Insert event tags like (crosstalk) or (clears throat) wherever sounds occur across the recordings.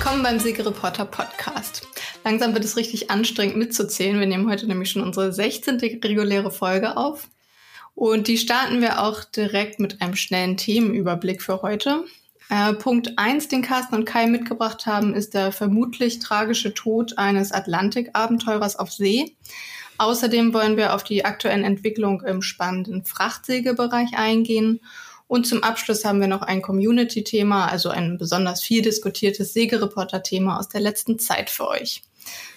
Willkommen beim Siegereporter Podcast. Langsam wird es richtig anstrengend mitzuzählen. Wir nehmen heute nämlich schon unsere 16. reguläre Folge auf. Und die starten wir auch direkt mit einem schnellen Themenüberblick für heute. Äh, Punkt eins, den Carsten und Kai mitgebracht haben, ist der vermutlich tragische Tod eines Atlantik-Abenteurers auf See. Außerdem wollen wir auf die aktuellen Entwicklungen im spannenden Frachtsägebereich eingehen. Und zum Abschluss haben wir noch ein Community-Thema, also ein besonders viel diskutiertes Sägereporter-Thema aus der letzten Zeit für euch.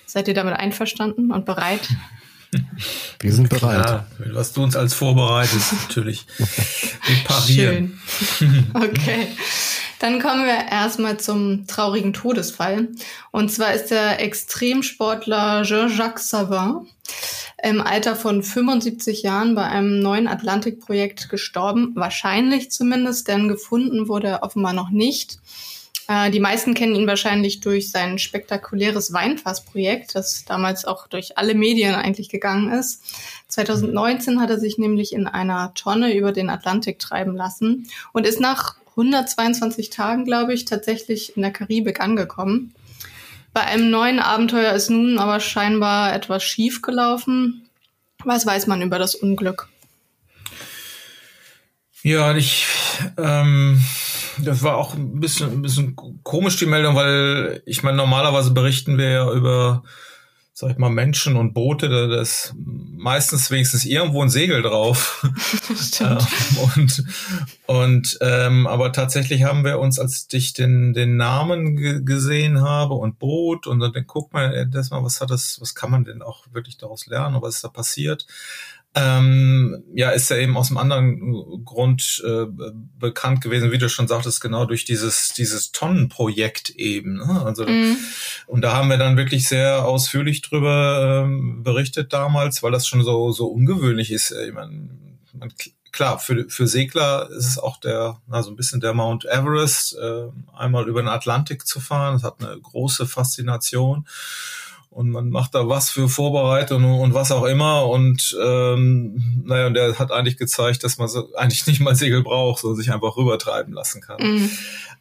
Seid ihr damit einverstanden und bereit? (laughs) Wir sind bereit. Klar, was du uns als vorbereitest, natürlich. (laughs) Wir parieren. Schön. Okay. Dann kommen wir erstmal zum traurigen Todesfall. Und zwar ist der Extremsportler Jean-Jacques Savin im Alter von 75 Jahren bei einem neuen Atlantikprojekt gestorben. Wahrscheinlich zumindest, denn gefunden wurde er offenbar noch nicht. Äh, die meisten kennen ihn wahrscheinlich durch sein spektakuläres Weinfassprojekt, das damals auch durch alle Medien eigentlich gegangen ist. 2019 hat er sich nämlich in einer Tonne über den Atlantik treiben lassen und ist nach 122 Tagen, glaube ich, tatsächlich in der Karibik angekommen. Bei einem neuen Abenteuer ist nun aber scheinbar etwas schief gelaufen. Was weiß man über das Unglück? Ja, ich, ähm, das war auch ein bisschen, ein bisschen komisch die Meldung, weil ich meine, normalerweise berichten wir ja über sag ich mal, Menschen und Boote, da, da ist meistens wenigstens irgendwo ein Segel drauf. (laughs) (laughs) Stimmt. und und ähm, aber tatsächlich haben wir uns, als ich den den Namen gesehen habe und Boot und dann guck mal, das mal, was hat das, was kann man denn auch wirklich daraus lernen, was ist da passiert? Ähm, ja, ist er eben aus einem anderen Grund äh, bekannt gewesen, wie du schon sagtest, genau durch dieses dieses Tonnenprojekt eben. Ne? Also mhm. und da haben wir dann wirklich sehr ausführlich drüber ähm, berichtet damals, weil das schon so so ungewöhnlich ist. Ich meine, man, klar, für, für Segler ist es auch der, na, so ein bisschen der Mount Everest, äh, einmal über den Atlantik zu fahren. Das hat eine große Faszination und man macht da was für Vorbereitung und was auch immer und ähm, naja, und der hat eigentlich gezeigt, dass man so eigentlich nicht mal Segel braucht, sondern sich einfach rübertreiben lassen kann. Mhm.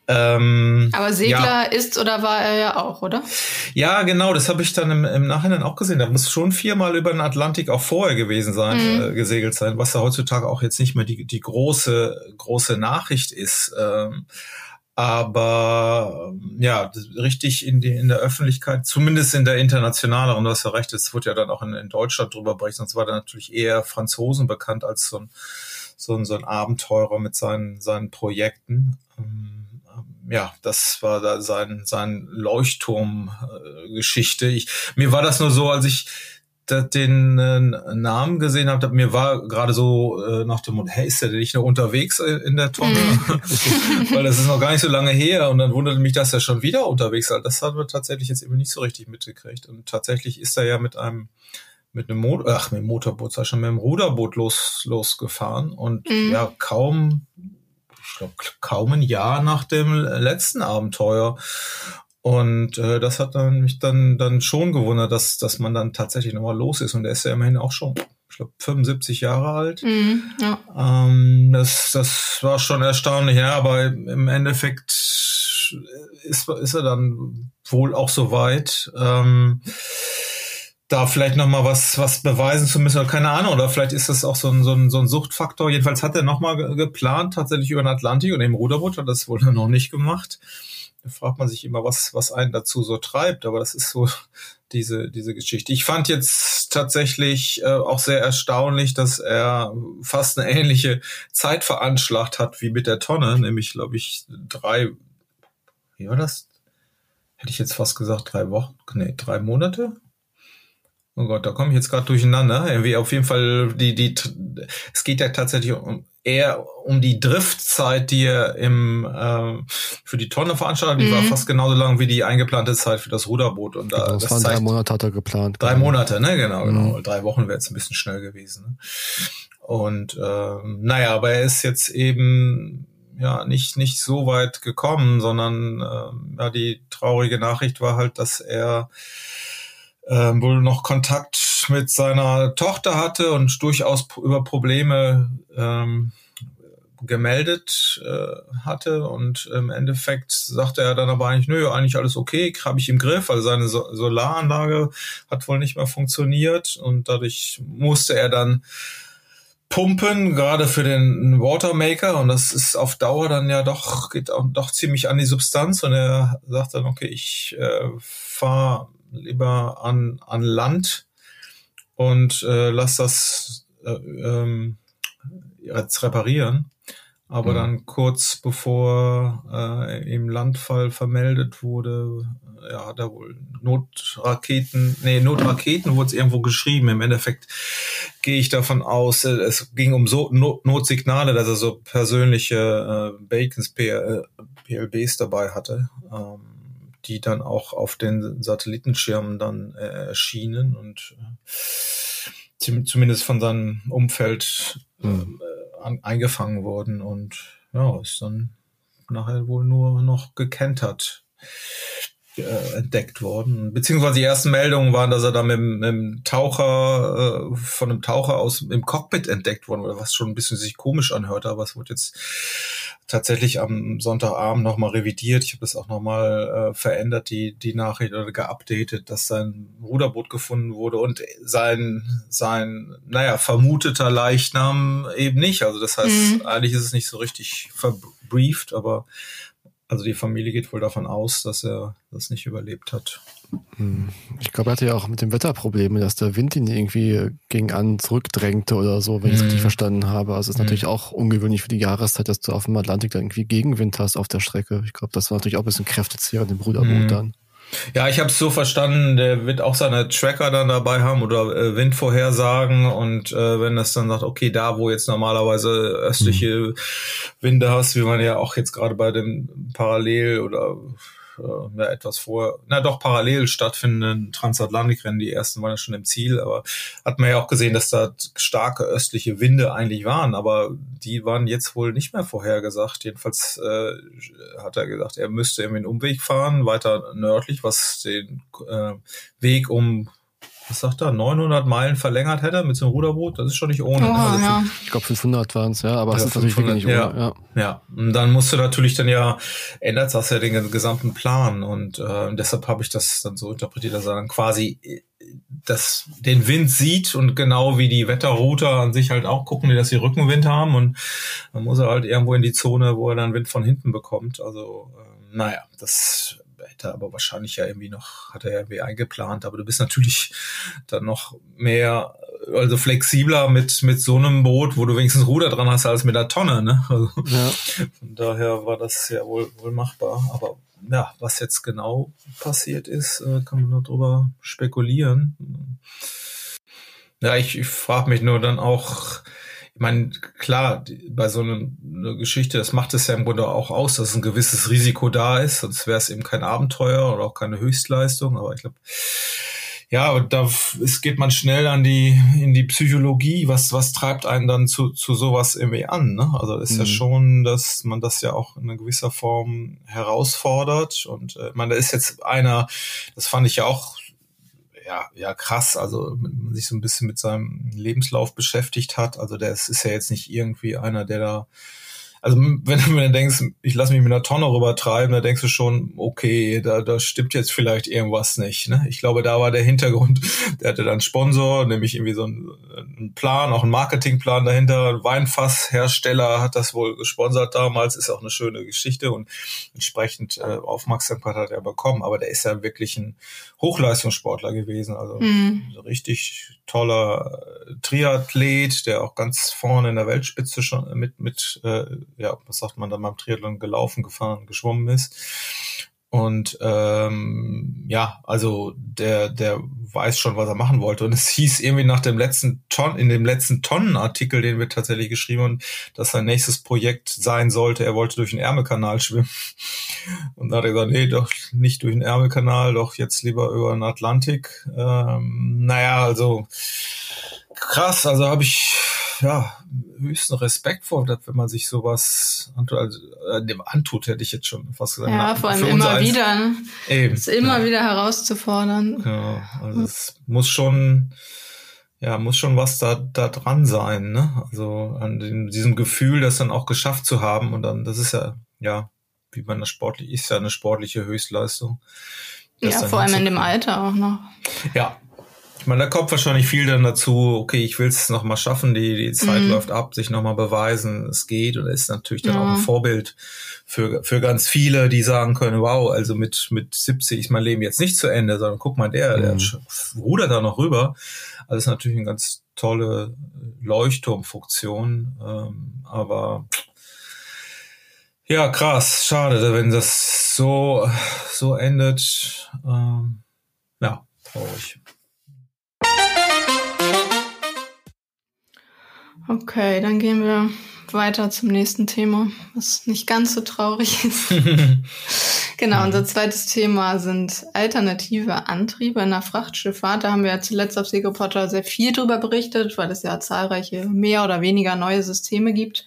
Ähm, Aber Segler ja. ist oder war er ja auch, oder? Ja, genau, das habe ich dann im, im Nachhinein auch gesehen. Da muss schon viermal über den Atlantik auch vorher gewesen sein, mhm. äh, gesegelt sein, was ja heutzutage auch jetzt nicht mehr die, die große, große Nachricht ist. Ähm, aber ja, richtig in, die, in der Öffentlichkeit, zumindest in der internationaleren, du hast ja recht, es wurde ja dann auch in, in Deutschland drüber berichtet, sonst war da natürlich eher Franzosen bekannt als so ein, so ein, so ein Abenteurer mit seinen, seinen Projekten. Ähm, ja, das war da sein, sein Leuchtturm-Geschichte. Ich, mir war das nur so, als ich den äh, Namen gesehen habe, mir war gerade so äh, nach dem Mund, hey, ist der denn nicht noch unterwegs äh, in der Tonne? (laughs) Weil das ist noch gar nicht so lange her und dann wunderte mich, dass er schon wieder unterwegs ist. Das haben wir tatsächlich jetzt eben nicht so richtig mitgekriegt. Und tatsächlich ist er ja mit einem mit einem Mo ach, mit dem Motorboot, sei schon mit dem Ruderboot los, losgefahren und mhm. ja, kaum, ich glaube, kaum ein Jahr nach dem letzten Abenteuer. Und äh, das hat dann mich dann dann schon gewundert, dass dass man dann tatsächlich nochmal los ist. Und er ist ja immerhin auch schon, ich glaube, 75 Jahre alt. Mhm, ja. ähm, das das war schon erstaunlich, ja. Aber im Endeffekt ist ist er dann wohl auch so weit. Ähm, da vielleicht noch mal was was beweisen zu müssen oder keine Ahnung oder vielleicht ist das auch so ein, so ein, so ein Suchtfaktor. Jedenfalls hat er noch mal geplant tatsächlich über den Atlantik und im Ruderboot hat das wohl noch nicht gemacht da fragt man sich immer, was, was einen dazu so treibt, aber das ist so (laughs) diese, diese Geschichte. Ich fand jetzt tatsächlich äh, auch sehr erstaunlich, dass er fast eine ähnliche Zeit veranschlagt hat wie mit der Tonne, nämlich, glaube ich, drei, wie war das? Hätte ich jetzt fast gesagt, drei Wochen, nee, drei Monate? Oh Gott, da komme ich jetzt gerade durcheinander. Irgendwie auf jeden Fall die die es geht ja tatsächlich um eher um die Driftzeit, die er im äh, für die Tonne veranstaltet. Die mhm. war fast genauso lang wie die eingeplante Zeit für das Ruderboot. Und da, genau, das, das waren drei Monate hat er geplant. Drei genau. Monate, ne? Genau, genau. Mhm. Drei Wochen wäre jetzt ein bisschen schnell gewesen. Ne? Und ähm, naja, aber er ist jetzt eben ja nicht nicht so weit gekommen, sondern äh, ja die traurige Nachricht war halt, dass er äh, wohl noch Kontakt mit seiner Tochter hatte und durchaus über Probleme ähm, gemeldet äh, hatte. Und im Endeffekt sagte er dann aber eigentlich, nö, eigentlich alles okay, habe ich im Griff, also seine so Solaranlage hat wohl nicht mehr funktioniert. Und dadurch musste er dann pumpen, gerade für den Watermaker. Und das ist auf Dauer dann ja doch, geht auch doch ziemlich an die Substanz. Und er sagt dann, okay, ich äh, fahre lieber an, an Land und äh, lass das äh, ähm, jetzt reparieren. Aber mhm. dann kurz bevor äh, im Landfall vermeldet wurde, ja, hat er wohl Notraketen, nee, Notraketen wurde es irgendwo geschrieben. Im Endeffekt gehe ich davon aus, äh, es ging um so Not Notsignale, dass er so persönliche äh, Bacons PL, PLBs dabei hatte, ähm, die dann auch auf den Satellitenschirmen dann äh, erschienen und äh, zumindest von seinem Umfeld mhm. äh, an, eingefangen wurden und ja, ist dann nachher wohl nur noch gekentert äh, entdeckt worden. Beziehungsweise die ersten Meldungen waren, dass er da mit, dem Taucher, äh, von einem Taucher aus im Cockpit entdeckt worden, oder was schon ein bisschen sich komisch anhört, aber es wurde jetzt tatsächlich am Sonntagabend nochmal revidiert. Ich habe das auch nochmal äh, verändert, die, die Nachricht oder geupdatet, dass sein Ruderboot gefunden wurde und sein, sein, naja, vermuteter Leichnam eben nicht. Also das heißt, mhm. eigentlich ist es nicht so richtig verbrieft, aber also die Familie geht wohl davon aus, dass er das nicht überlebt hat. Hm. Ich glaube, er hatte ja auch mit dem Wetter Probleme, dass der Wind ihn irgendwie gegen an zurückdrängte oder so, wenn ich es richtig hm. verstanden habe. Also es ist mhm. natürlich auch ungewöhnlich für die Jahreszeit, dass du auf dem Atlantik da irgendwie Gegenwind hast auf der Strecke. Ich glaube, das war natürlich auch ein bisschen kräftezehrend im Bruderboot mhm. dann. Ja, ich habe es so verstanden, der wird auch seine Tracker dann dabei haben oder äh, Windvorhersagen und äh, wenn das dann sagt, okay, da wo jetzt normalerweise östliche mhm. Winde hast, wie man ja auch jetzt gerade bei dem Parallel oder äh, etwas vor, na doch parallel stattfindenden Transatlantikrennen. Die ersten waren ja schon im Ziel, aber hat man ja auch gesehen, dass da starke östliche Winde eigentlich waren, aber die waren jetzt wohl nicht mehr vorhergesagt. Jedenfalls äh, hat er gesagt, er müsste irgendwie einen Umweg fahren, weiter nördlich, was den äh, Weg um was sagt er, 900 Meilen verlängert hätte mit so einem Ruderboot, das ist schon nicht ohne. Oh, also ja. Ich glaube 500 waren es, ja, aber es ist natürlich wirklich nicht ja, ohne. Ja. ja, und dann musst du natürlich dann ja, ändert das ja den gesamten Plan und äh, deshalb habe ich das dann so interpretiert, dass er dann quasi äh, das, den Wind sieht und genau wie die Wetterrouter an sich halt auch gucken, die dass sie Rückenwind haben und dann muss er halt irgendwo in die Zone, wo er dann Wind von hinten bekommt. Also äh, naja, das hätte aber wahrscheinlich ja irgendwie noch, hat er ja irgendwie eingeplant, aber du bist natürlich (laughs) dann noch mehr, also flexibler mit, mit so einem Boot, wo du wenigstens Ruder dran hast, als mit der Tonne, ne? (laughs) Also, ja. Von daher war das ja wohl, wohl machbar, aber ja, was jetzt genau passiert ist, äh, kann man nur drüber spekulieren. Ja, ich, ich frage mich nur dann auch, ich meine, klar, bei so einer eine Geschichte, das macht es ja im Grunde auch aus, dass ein gewisses Risiko da ist, sonst wäre es eben kein Abenteuer oder auch keine Höchstleistung. Aber ich glaube, ja, und da es geht man schnell an die in die Psychologie. Was was treibt einen dann zu zu sowas irgendwie an? Ne? Also ist mhm. ja schon, dass man das ja auch in einer gewisser Form herausfordert. Und äh, man da ist jetzt einer, das fand ich ja auch ja, ja krass. Also man sich so ein bisschen mit seinem Lebenslauf beschäftigt hat. Also der ist, ist ja jetzt nicht irgendwie einer, der da also wenn du mir denkst, ich lasse mich mit einer Tonne rübertreiben, da denkst du schon, okay, da, da stimmt jetzt vielleicht irgendwas nicht. Ne? Ich glaube, da war der Hintergrund, (laughs) der hatte dann Sponsor, nämlich irgendwie so einen, einen Plan, auch einen Marketingplan dahinter. Weinfasshersteller hat das wohl gesponsert damals, ist auch eine schöne Geschichte und entsprechend äh, Aufmerksamkeit hat er bekommen. Aber der ist ja wirklich ein Hochleistungssportler gewesen, also mhm. richtig toller Triathlet, der auch ganz vorne in der Weltspitze schon mit mit äh, ja, was sagt man dann beim Triathlon, gelaufen, gefahren, geschwommen ist. Und ähm, ja, also der, der weiß schon, was er machen wollte. Und es hieß irgendwie nach dem letzten Ton, in dem letzten Tonnenartikel, den wir tatsächlich geschrieben haben, dass sein nächstes Projekt sein sollte, er wollte durch den Ärmelkanal schwimmen. Und da hat er gesagt, nee, doch nicht durch den Ärmelkanal, doch jetzt lieber über den Atlantik. Ähm, naja, also krass, also habe ich ja, höchsten Respekt vor, dass wenn man sich sowas antut, also, äh, dem antut, hätte ich jetzt schon fast gesagt. Ja, vor allem immer wieder. Ne? Eben. Es immer ja. wieder herauszufordern. Ja, also es muss schon, ja, muss schon was da, da dran sein, ne? Also an dem, diesem Gefühl, das dann auch geschafft zu haben und dann, das ist ja, ja, wie man das sportlich, ist ja eine sportliche Höchstleistung. Ja, vor allem in dem Alter auch noch. Ja, ich meine, da kommt wahrscheinlich viel dann dazu, okay, ich will es nochmal schaffen, die, die Zeit mhm. läuft ab, sich nochmal beweisen, es geht und ist natürlich dann ja. auch ein Vorbild für, für ganz viele, die sagen können, wow, also mit, mit 70 ist mein Leben jetzt nicht zu Ende, sondern guck mal, der, mhm. der rudert da noch rüber. Also ist natürlich eine ganz tolle Leuchtturmfunktion, ähm, aber ja, krass, schade, wenn das so, so endet. Ähm, ja, traurig. Okay, dann gehen wir weiter zum nächsten Thema, was nicht ganz so traurig ist. (laughs) genau, unser zweites Thema sind alternative Antriebe in der Frachtschifffahrt. Da haben wir ja zuletzt auf Segelportal sehr viel drüber berichtet, weil es ja zahlreiche mehr oder weniger neue Systeme gibt.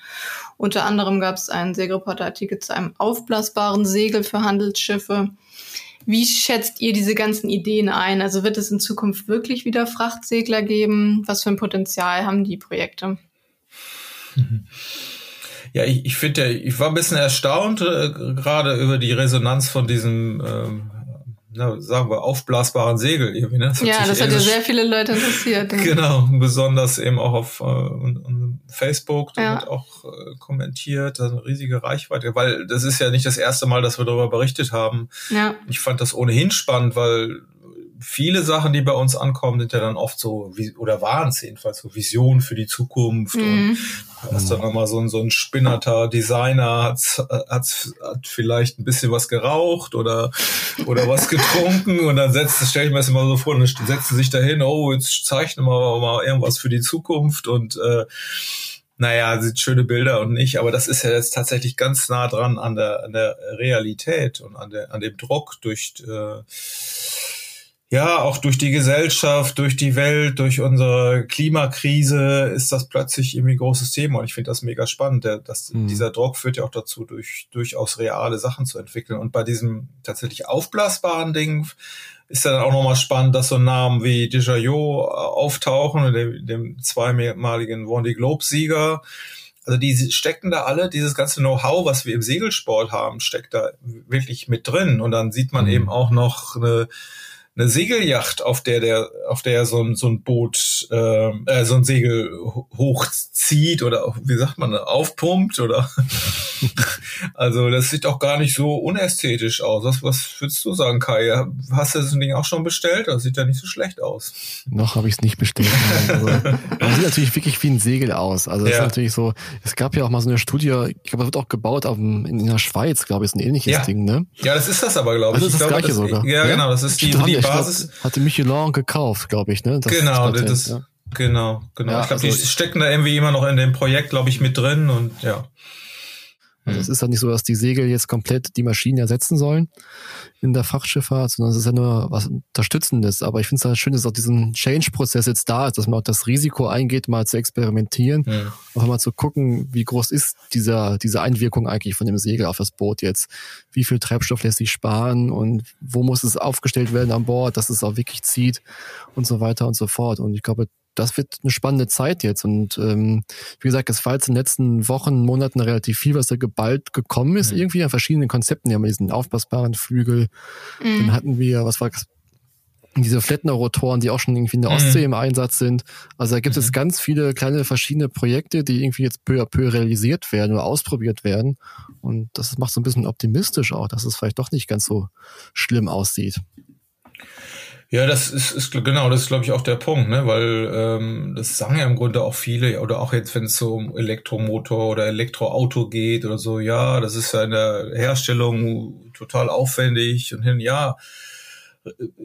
Unter anderem gab es einen Segelportal-Artikel zu einem aufblasbaren Segel für Handelsschiffe. Wie schätzt ihr diese ganzen Ideen ein? Also wird es in Zukunft wirklich wieder Frachtsegler geben? Was für ein Potenzial haben die Projekte? Ja, ich, ich finde ja, ich war ein bisschen erstaunt, äh, gerade über die Resonanz von diesem ähm, na, sagen wir, aufblasbaren Segel irgendwie. Ne? Das ja, das hat ja sehr viele Leute interessiert. Genau, besonders eben auch auf äh, Facebook, da ja. wird auch äh, kommentiert, das eine riesige Reichweite, weil das ist ja nicht das erste Mal, dass wir darüber berichtet haben. Ja. Ich fand das ohnehin spannend, weil viele Sachen, die bei uns ankommen, sind ja dann oft so, wie, oder waren es jedenfalls so Visionen für die Zukunft. Mhm. Und hast dann nochmal so, ein so ein spinnerter Designer, hat's, hat's, hat vielleicht ein bisschen was geraucht oder, oder was (laughs) getrunken und dann setzt, stell ich mir das immer so vor, dann setzen sich dahin, oh, jetzt zeichnen wir mal irgendwas für die Zukunft und äh, naja, sieht schöne Bilder und nicht, aber das ist ja jetzt tatsächlich ganz nah dran an der, an der Realität und an, der, an dem Druck durch äh, ja, auch durch die Gesellschaft, durch die Welt, durch unsere Klimakrise ist das plötzlich irgendwie ein großes Thema und ich finde das mega spannend. Der, das, mhm. Dieser Druck führt ja auch dazu, durch durchaus reale Sachen zu entwickeln. Und bei diesem tatsächlich aufblasbaren Ding ist dann auch nochmal spannend, dass so Namen wie Desjardins auftauchen, dem, dem zweimaligen Wandy Globe-Sieger. Also die stecken da alle, dieses ganze Know-how, was wir im Segelsport haben, steckt da wirklich mit drin. Und dann sieht man mhm. eben auch noch eine eine Segelyacht, auf der der, auf der so ein, so ein Boot, äh, äh, so ein Segel hochzieht oder wie sagt man, aufpumpt oder (laughs) also das sieht auch gar nicht so unästhetisch aus. Was, was würdest du sagen, Kai? Hast du das Ding auch schon bestellt? Das sieht ja nicht so schlecht aus. Noch habe ich es nicht bestellt. also, das (laughs) sieht natürlich wirklich wie ein Segel aus. Also das ja. ist natürlich so, es gab ja auch mal so eine Studie, ich glaube, das wird auch gebaut auf, in, in der Schweiz, glaube ich, ist ein ähnliches ja. Ding, ne? Ja, das ist das aber, glaube ich. Das ist das glaube, gleiche das, sogar. Ja, ja, genau, das ist die, die Basis. Glaub, hatte Michelin gekauft, glaube ich, ne? Das genau, das, das ja. genau, genau. Ja, ich glaube, also, die stecken da irgendwie immer noch in dem Projekt, glaube ich, mit drin und ja. Also es ist ja nicht so, dass die Segel jetzt komplett die Maschinen ersetzen sollen in der Fachschifffahrt, sondern es ist ja nur was Unterstützendes. Aber ich finde es halt schön, dass auch diesen Change-Prozess jetzt da ist, dass man auch das Risiko eingeht, mal zu experimentieren, ja. auch mal zu gucken, wie groß ist dieser, diese Einwirkung eigentlich von dem Segel auf das Boot jetzt. Wie viel Treibstoff lässt sich sparen und wo muss es aufgestellt werden an Bord, dass es auch wirklich zieht und so weiter und so fort. Und ich glaube, das wird eine spannende Zeit jetzt. Und ähm, wie gesagt, es war jetzt in den letzten Wochen, Monaten relativ viel, was da geballt gekommen ist, mhm. irgendwie an verschiedenen Konzepten. Wir haben diesen aufblasbaren Flügel, mhm. dann hatten wir, was war das? Diese Flettner-Rotoren, die auch schon irgendwie in der mhm. Ostsee mhm. im Einsatz sind. Also da gibt es mhm. ganz viele kleine verschiedene Projekte, die irgendwie jetzt peu à peu realisiert werden oder ausprobiert werden. Und das macht so ein bisschen optimistisch auch, dass es vielleicht doch nicht ganz so schlimm aussieht. Ja, das ist, ist genau, das ist glaube ich auch der Punkt, ne? Weil ähm, das sagen ja im Grunde auch viele, oder auch jetzt, wenn es so um Elektromotor oder Elektroauto geht oder so, ja, das ist ja in der Herstellung total aufwendig und hin, ja,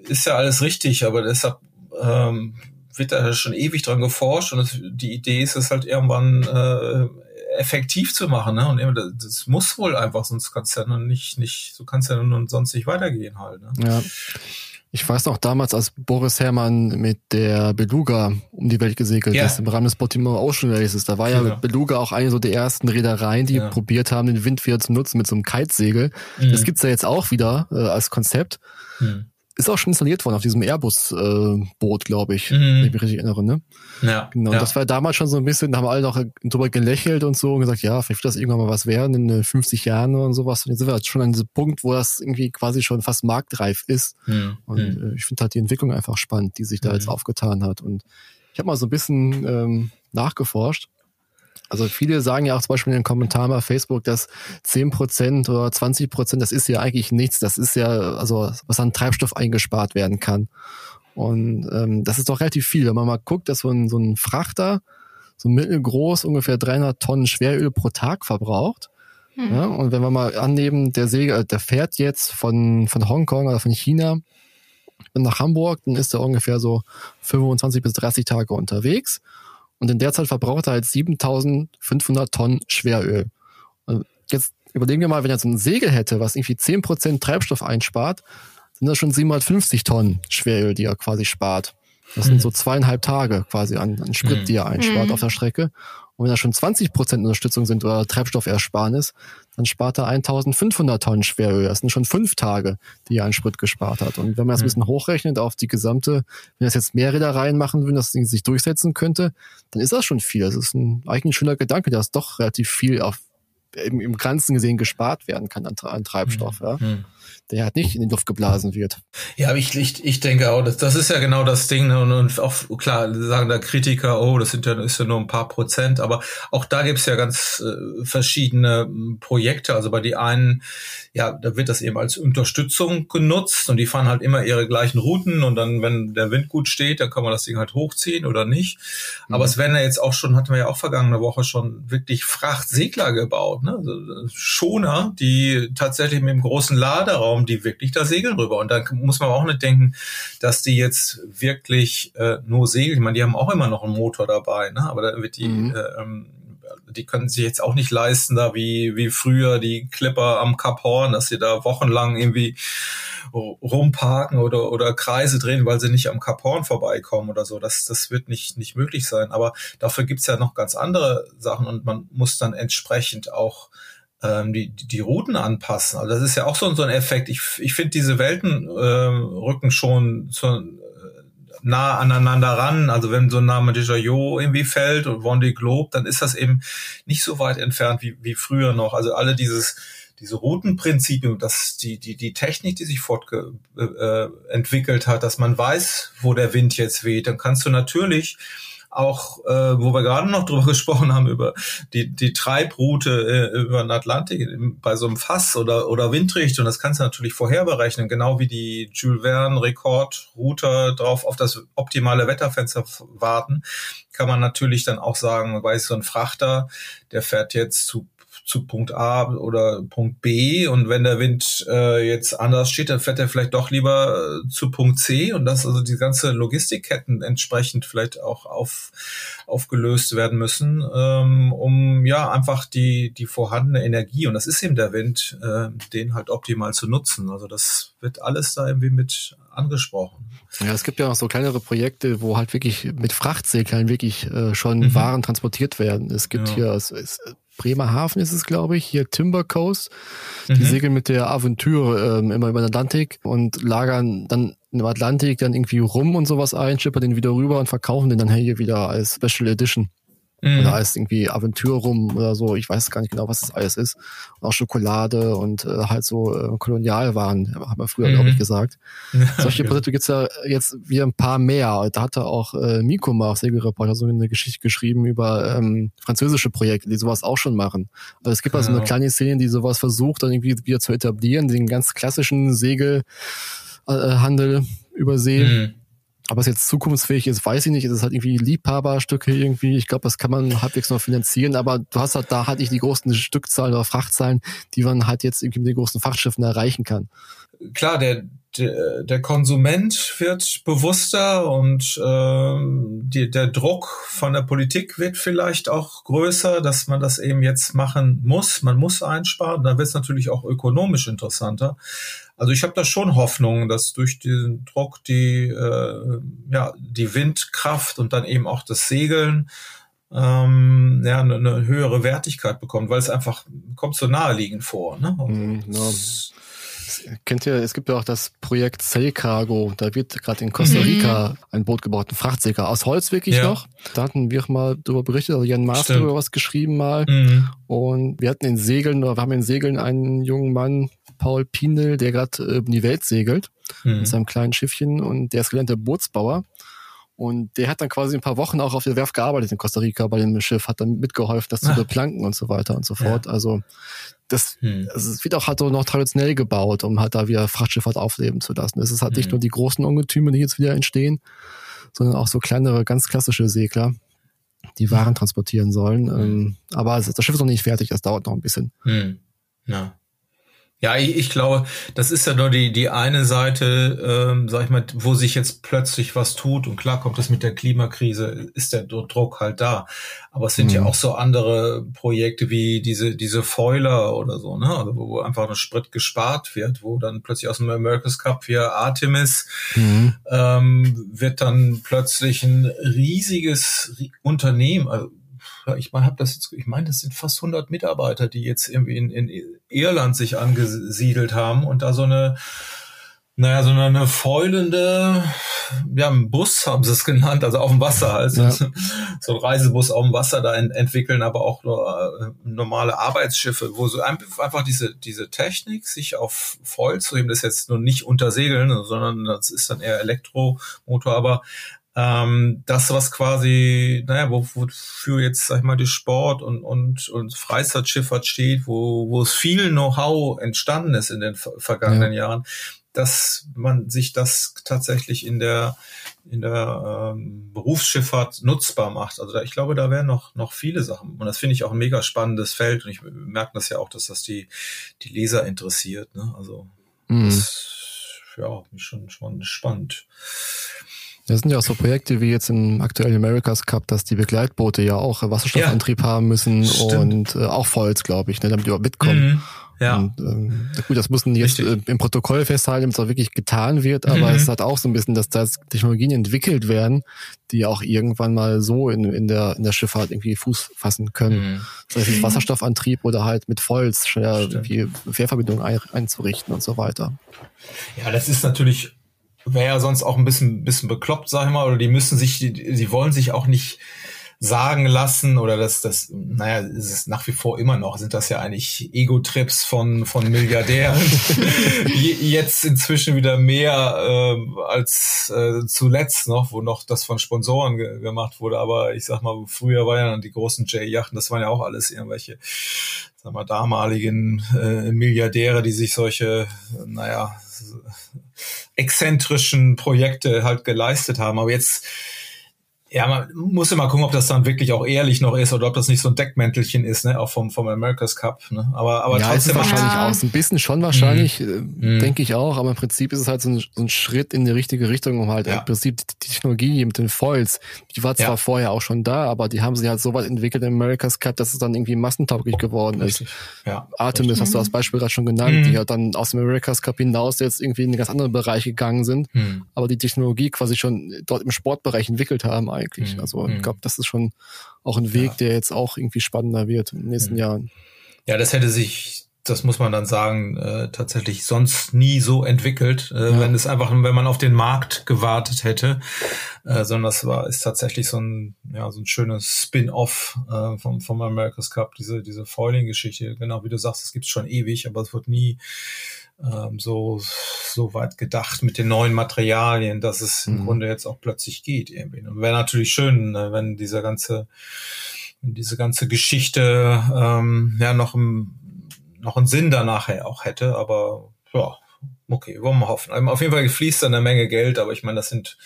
ist ja alles richtig, aber deshalb ähm, wird da schon ewig dran geforscht und das, die Idee ist es halt irgendwann äh, effektiv zu machen, ne? Und das, das muss wohl einfach, sonst kannst du ja nicht, nicht, so kannst ja nun sonst nicht weitergehen halt. Ne? Ja. Ich weiß noch damals, als Boris Herrmann mit der Beluga um die Welt gesegelt ja. ist, im Rahmen des Baltimore Ocean Races. Da war ja, ja Beluga auch eine so der ersten Reedereien, die ja. probiert haben, den Wind wieder zu nutzen mit so einem Kitesegel. Mhm. Das gibt's ja jetzt auch wieder äh, als Konzept. Mhm. Ist auch schon installiert worden auf diesem Airbus-Boot, äh, glaube ich, mhm. wenn ich mich richtig erinnere. Ne? Ja. Genau. Und ja. das war damals schon so ein bisschen, da haben alle noch drüber gelächelt und so und gesagt, ja, vielleicht wird das irgendwann mal was werden in 50 äh, Jahren und sowas. Und jetzt sind wir halt schon an diesem Punkt, wo das irgendwie quasi schon fast marktreif ist. Mhm. Und mhm. äh, ich finde halt die Entwicklung einfach spannend, die sich da jetzt mhm. aufgetan hat. Und ich habe mal so ein bisschen ähm, nachgeforscht. Also viele sagen ja auch zum Beispiel in den Kommentaren bei Facebook, dass 10% oder 20%, das ist ja eigentlich nichts. Das ist ja, also was an Treibstoff eingespart werden kann. Und ähm, das ist doch relativ viel. Wenn man mal guckt, dass so ein, so ein Frachter so mittelgroß ungefähr 300 Tonnen Schweröl pro Tag verbraucht. Hm. Ja, und wenn wir mal annehmen, der Segel, der fährt jetzt von, von Hongkong oder von China nach Hamburg, dann ist er ungefähr so 25 bis 30 Tage unterwegs. Und in der Zeit verbraucht er halt 7500 Tonnen Schweröl. Und jetzt überlegen wir mal, wenn er so ein Segel hätte, was irgendwie 10% Treibstoff einspart, sind das schon 750 Tonnen Schweröl, die er quasi spart. Das sind mhm. so zweieinhalb Tage quasi an, an Sprit, mhm. die er einspart mhm. auf der Strecke. Und wenn da schon 20 Prozent Unterstützung sind oder Treibstoffersparnis, dann spart er 1500 Tonnen Schweröl. Das sind schon fünf Tage, die er an Sprit gespart hat. Und wenn man das ein bisschen hochrechnet auf die gesamte, wenn das jetzt mehr Reedereien machen würden, dass das sich durchsetzen könnte, dann ist das schon viel. Das ist ein, eigentlich ein schöner Gedanke, dass doch relativ viel auf, im, im Ganzen gesehen gespart werden kann an, an Treibstoff. Ja. Mhm der halt nicht in die Luft geblasen wird. Ja, aber ich, ich, ich denke auch, das, das ist ja genau das Ding. Ne? Und, und auch klar, sagen da Kritiker, oh, das sind ja, ist ja nur ein paar Prozent, aber auch da gibt's ja ganz äh, verschiedene hm, Projekte. Also bei die einen, ja, da wird das eben als Unterstützung genutzt und die fahren halt immer ihre gleichen Routen und dann, wenn der Wind gut steht, dann kann man das Ding halt hochziehen oder nicht. Mhm. Aber es werden ja jetzt auch schon, hatten wir ja auch vergangene Woche schon wirklich Frachtsegler gebaut, ne? Also Schoner, die tatsächlich mit dem großen Laderaum die wirklich da segeln rüber. Und dann muss man auch nicht denken, dass die jetzt wirklich äh, nur segeln. Ich meine, die haben auch immer noch einen Motor dabei, ne? aber da wird die, mhm. äh, ähm, die können sich jetzt auch nicht leisten, da wie, wie früher die Clipper am Kap Horn, dass sie da wochenlang irgendwie rumparken oder, oder Kreise drehen, weil sie nicht am Kap Horn vorbeikommen oder so. Das, das wird nicht, nicht möglich sein. Aber dafür gibt's ja noch ganz andere Sachen und man muss dann entsprechend auch ähm, die, die Routen anpassen. Also das ist ja auch so, so ein Effekt. Ich, ich finde, diese Welten äh, rücken schon zu, nah aneinander ran. Also wenn so ein Name Jo irgendwie fällt und Vendée Globe, dann ist das eben nicht so weit entfernt wie, wie früher noch. Also alle dieses diese Routenprinzipien, dass die, die, die Technik, die sich fortentwickelt äh, hat, dass man weiß, wo der Wind jetzt weht, dann kannst du natürlich auch, äh, wo wir gerade noch drüber (laughs) gesprochen haben, über die, die Treibroute äh, über den Atlantik bei so einem Fass oder, oder Windrichtung, das kannst du natürlich vorher berechnen, genau wie die Jules Verne Rekordrouter drauf auf das optimale Wetterfenster warten, kann man natürlich dann auch sagen, weiß so ein Frachter, der fährt jetzt zu zu Punkt A oder Punkt B und wenn der Wind äh, jetzt anders steht, dann fährt er vielleicht doch lieber äh, zu Punkt C und dass also die ganze Logistikketten entsprechend vielleicht auch auf, aufgelöst werden müssen, ähm, um ja einfach die, die vorhandene Energie, und das ist eben der Wind, äh, den halt optimal zu nutzen. Also das wird alles da irgendwie mit angesprochen. Ja, es gibt ja noch so kleinere Projekte, wo halt wirklich mit Frachtsegeln wirklich äh, schon mhm. Waren transportiert werden. Es gibt ja. hier, es, es, Bremerhaven ist es, glaube ich, hier Timber Coast. Die mhm. segeln mit der Aventur ähm, immer über den Atlantik und lagern dann im Atlantik dann irgendwie rum und sowas ein, schippern den wieder rüber und verkaufen den dann hier wieder als Special Edition. Mhm. Oder heißt irgendwie Aventur rum oder so. Ich weiß gar nicht genau, was das alles ist. Und auch Schokolade und äh, halt so äh, Kolonialwaren, haben wir früher, mhm. glaube ich, gesagt. (laughs) Solche. Produkte gibt's ja jetzt wieder ein paar mehr. Da hatte auch äh, Miko mal auf Segelreporter so eine Geschichte geschrieben über ähm, französische Projekte, die sowas auch schon machen. Also es gibt genau. also eine kleine Szene, die sowas versucht, dann irgendwie wieder zu etablieren, den ganz klassischen Segelhandel äh, übersehen. Mhm ob es jetzt zukunftsfähig ist, weiß ich nicht. Es ist halt irgendwie Liebhaberstücke irgendwie. Ich glaube, das kann man halbwegs noch finanzieren, aber du hast halt da halt nicht die großen Stückzahlen oder Frachtzahlen, die man halt jetzt irgendwie mit den großen Fachschiffen erreichen kann. Klar, der, der, der Konsument wird bewusster und ähm, die, der Druck von der Politik wird vielleicht auch größer, dass man das eben jetzt machen muss. Man muss einsparen. Dann wird es natürlich auch ökonomisch interessanter. Also ich habe da schon Hoffnung, dass durch den Druck die, äh, ja, die Windkraft und dann eben auch das Segeln ähm, ja, eine, eine höhere Wertigkeit bekommt, weil es einfach kommt so naheliegend vor. Ne? Mm, no. Kennt ihr, es gibt ja auch das Projekt Sail Cargo. Da wird gerade in Costa Rica mhm. ein Boot gebaut, ein Frachtsäger aus Holz wirklich ja. noch. Da hatten wir mal darüber berichtet, also Jan Maas darüber was geschrieben mal. Mhm. Und wir hatten in Segeln, oder wir haben in Segeln einen jungen Mann, Paul Pindel, der gerade äh, um die Welt segelt mhm. mit seinem kleinen Schiffchen und der ist gelernter Bootsbauer. Und der hat dann quasi ein paar Wochen auch auf der Werft gearbeitet in Costa Rica bei dem Schiff, hat dann mitgeholfen, das zu beplanken und so weiter und so fort. Ja. Also das, hm. also es wird auch halt noch traditionell gebaut, um halt da wieder Frachtschifffahrt aufleben zu lassen. Es ist halt hm. nicht nur die großen Ungetüme, die jetzt wieder entstehen, sondern auch so kleinere, ganz klassische Segler, die Waren transportieren sollen. Hm. aber das Schiff ist noch nicht fertig, das dauert noch ein bisschen. Hm. Ja. Ja, ich, ich glaube, das ist ja nur die, die eine Seite, ähm, sag ich mal, wo sich jetzt plötzlich was tut. Und klar kommt es mit der Klimakrise, ist der Druck halt da. Aber es sind mhm. ja auch so andere Projekte wie diese, diese Foiler oder so, ne? Also wo einfach ein Sprit gespart wird, wo dann plötzlich aus dem America's Cup hier Artemis mhm. ähm, wird dann plötzlich ein riesiges Unternehmen, also ich meine, habe das jetzt, ich meine, das sind fast 100 Mitarbeiter, die jetzt irgendwie in, in Irland sich angesiedelt haben und da so eine, naja, so eine feulende, ja, ein Bus haben sie es genannt, also auf dem Wasser halt, ja. (laughs) so ein Reisebus auf dem Wasser da ent entwickeln, aber auch nur, äh, normale Arbeitsschiffe, wo so einfach diese, diese Technik, sich auf Foil zu heben, das ist jetzt nur nicht unter Segeln, sondern das ist dann eher Elektromotor, aber ähm, das, was quasi, naja, wo, wofür jetzt, sag ich mal, die Sport und, und, und Freizeitschifffahrt steht, wo, wo es viel Know-how entstanden ist in den vergangenen ja. Jahren, dass man sich das tatsächlich in der in der ähm, Berufsschifffahrt nutzbar macht. Also da, ich glaube, da wären noch noch viele Sachen und das finde ich auch ein mega spannendes Feld und ich merke das ja auch, dass das die die Leser interessiert. Ne? Also mhm. das ja schon schon spannend. Das sind ja auch so Projekte wie jetzt im aktuellen America's Cup, dass die Begleitboote ja auch Wasserstoffantrieb ja. haben müssen Stimmt. und äh, auch Volz, glaube ich, ne, damit die überhaupt mitkommen. Mhm. Ja. Und, ähm, gut, das müssen jetzt äh, im Protokoll festhalten, damit es auch wirklich getan wird, aber mhm. es hat auch so ein bisschen, dass da Technologien entwickelt werden, die auch irgendwann mal so in, in, der, in der Schifffahrt irgendwie Fuß fassen können. Mhm. Das heißt, Wasserstoffantrieb oder halt mit ja, irgendwie Fährverbindungen ein, einzurichten und so weiter. Ja, das ist natürlich wäre ja sonst auch ein bisschen, bisschen bekloppt, sag ich mal, oder die müssen sich, die, die wollen sich auch nicht sagen lassen oder das, das, naja, ist es nach wie vor immer noch, sind das ja eigentlich Ego-Trips von, von Milliardären. (laughs) Jetzt inzwischen wieder mehr äh, als äh, zuletzt noch, wo noch das von Sponsoren ge gemacht wurde. Aber ich sag mal, früher waren ja dann die großen J-Yachten, das waren ja auch alles irgendwelche, sag mal, damaligen äh, Milliardäre, die sich solche, naja, exzentrischen Projekte halt geleistet haben. Aber jetzt ja, man muss immer gucken, ob das dann wirklich auch ehrlich noch ist oder ob das nicht so ein Deckmäntelchen ist, ne, auch vom, vom America's Cup, ne. Aber, aber ja, trotzdem. wahrscheinlich ja. auch. Ein bisschen schon wahrscheinlich, mhm. Äh, mhm. denke ich auch, aber im Prinzip ist es halt so ein, so ein Schritt in die richtige Richtung, um halt ja. im Prinzip die Technologie mit den Foils, die war zwar ja. vorher auch schon da, aber die haben sie halt so weit entwickelt im America's Cup, dass es dann irgendwie massentauglich geworden ist. Ja. Artemis richtig. hast du als Beispiel gerade schon genannt, mhm. die halt dann aus dem America's Cup hinaus jetzt irgendwie in ganz andere Bereiche gegangen sind, mhm. aber die Technologie quasi schon dort im Sportbereich entwickelt haben eigentlich. Mhm. Also ich mhm. glaube, das ist schon auch ein Weg, ja. der jetzt auch irgendwie spannender wird in den nächsten mhm. Jahren. Ja, das hätte sich, das muss man dann sagen, äh, tatsächlich sonst nie so entwickelt, äh, ja. wenn es einfach, wenn man auf den Markt gewartet hätte, äh, sondern das war ist tatsächlich so ein ja so ein schönes Spin-off äh, vom vom America's Cup, diese diese Foiling-Geschichte. Genau, wie du sagst, es gibt's schon ewig, aber es wird nie ähm, so, so weit gedacht mit den neuen Materialien, dass es im mhm. Grunde jetzt auch plötzlich geht irgendwie. Und wäre natürlich schön, ne, wenn dieser ganze, wenn diese ganze Geschichte ähm, ja noch ein, noch einen Sinn danach auch hätte, aber ja, okay, wollen wir hoffen. Auf jeden Fall fließt da eine Menge Geld, aber ich meine, das sind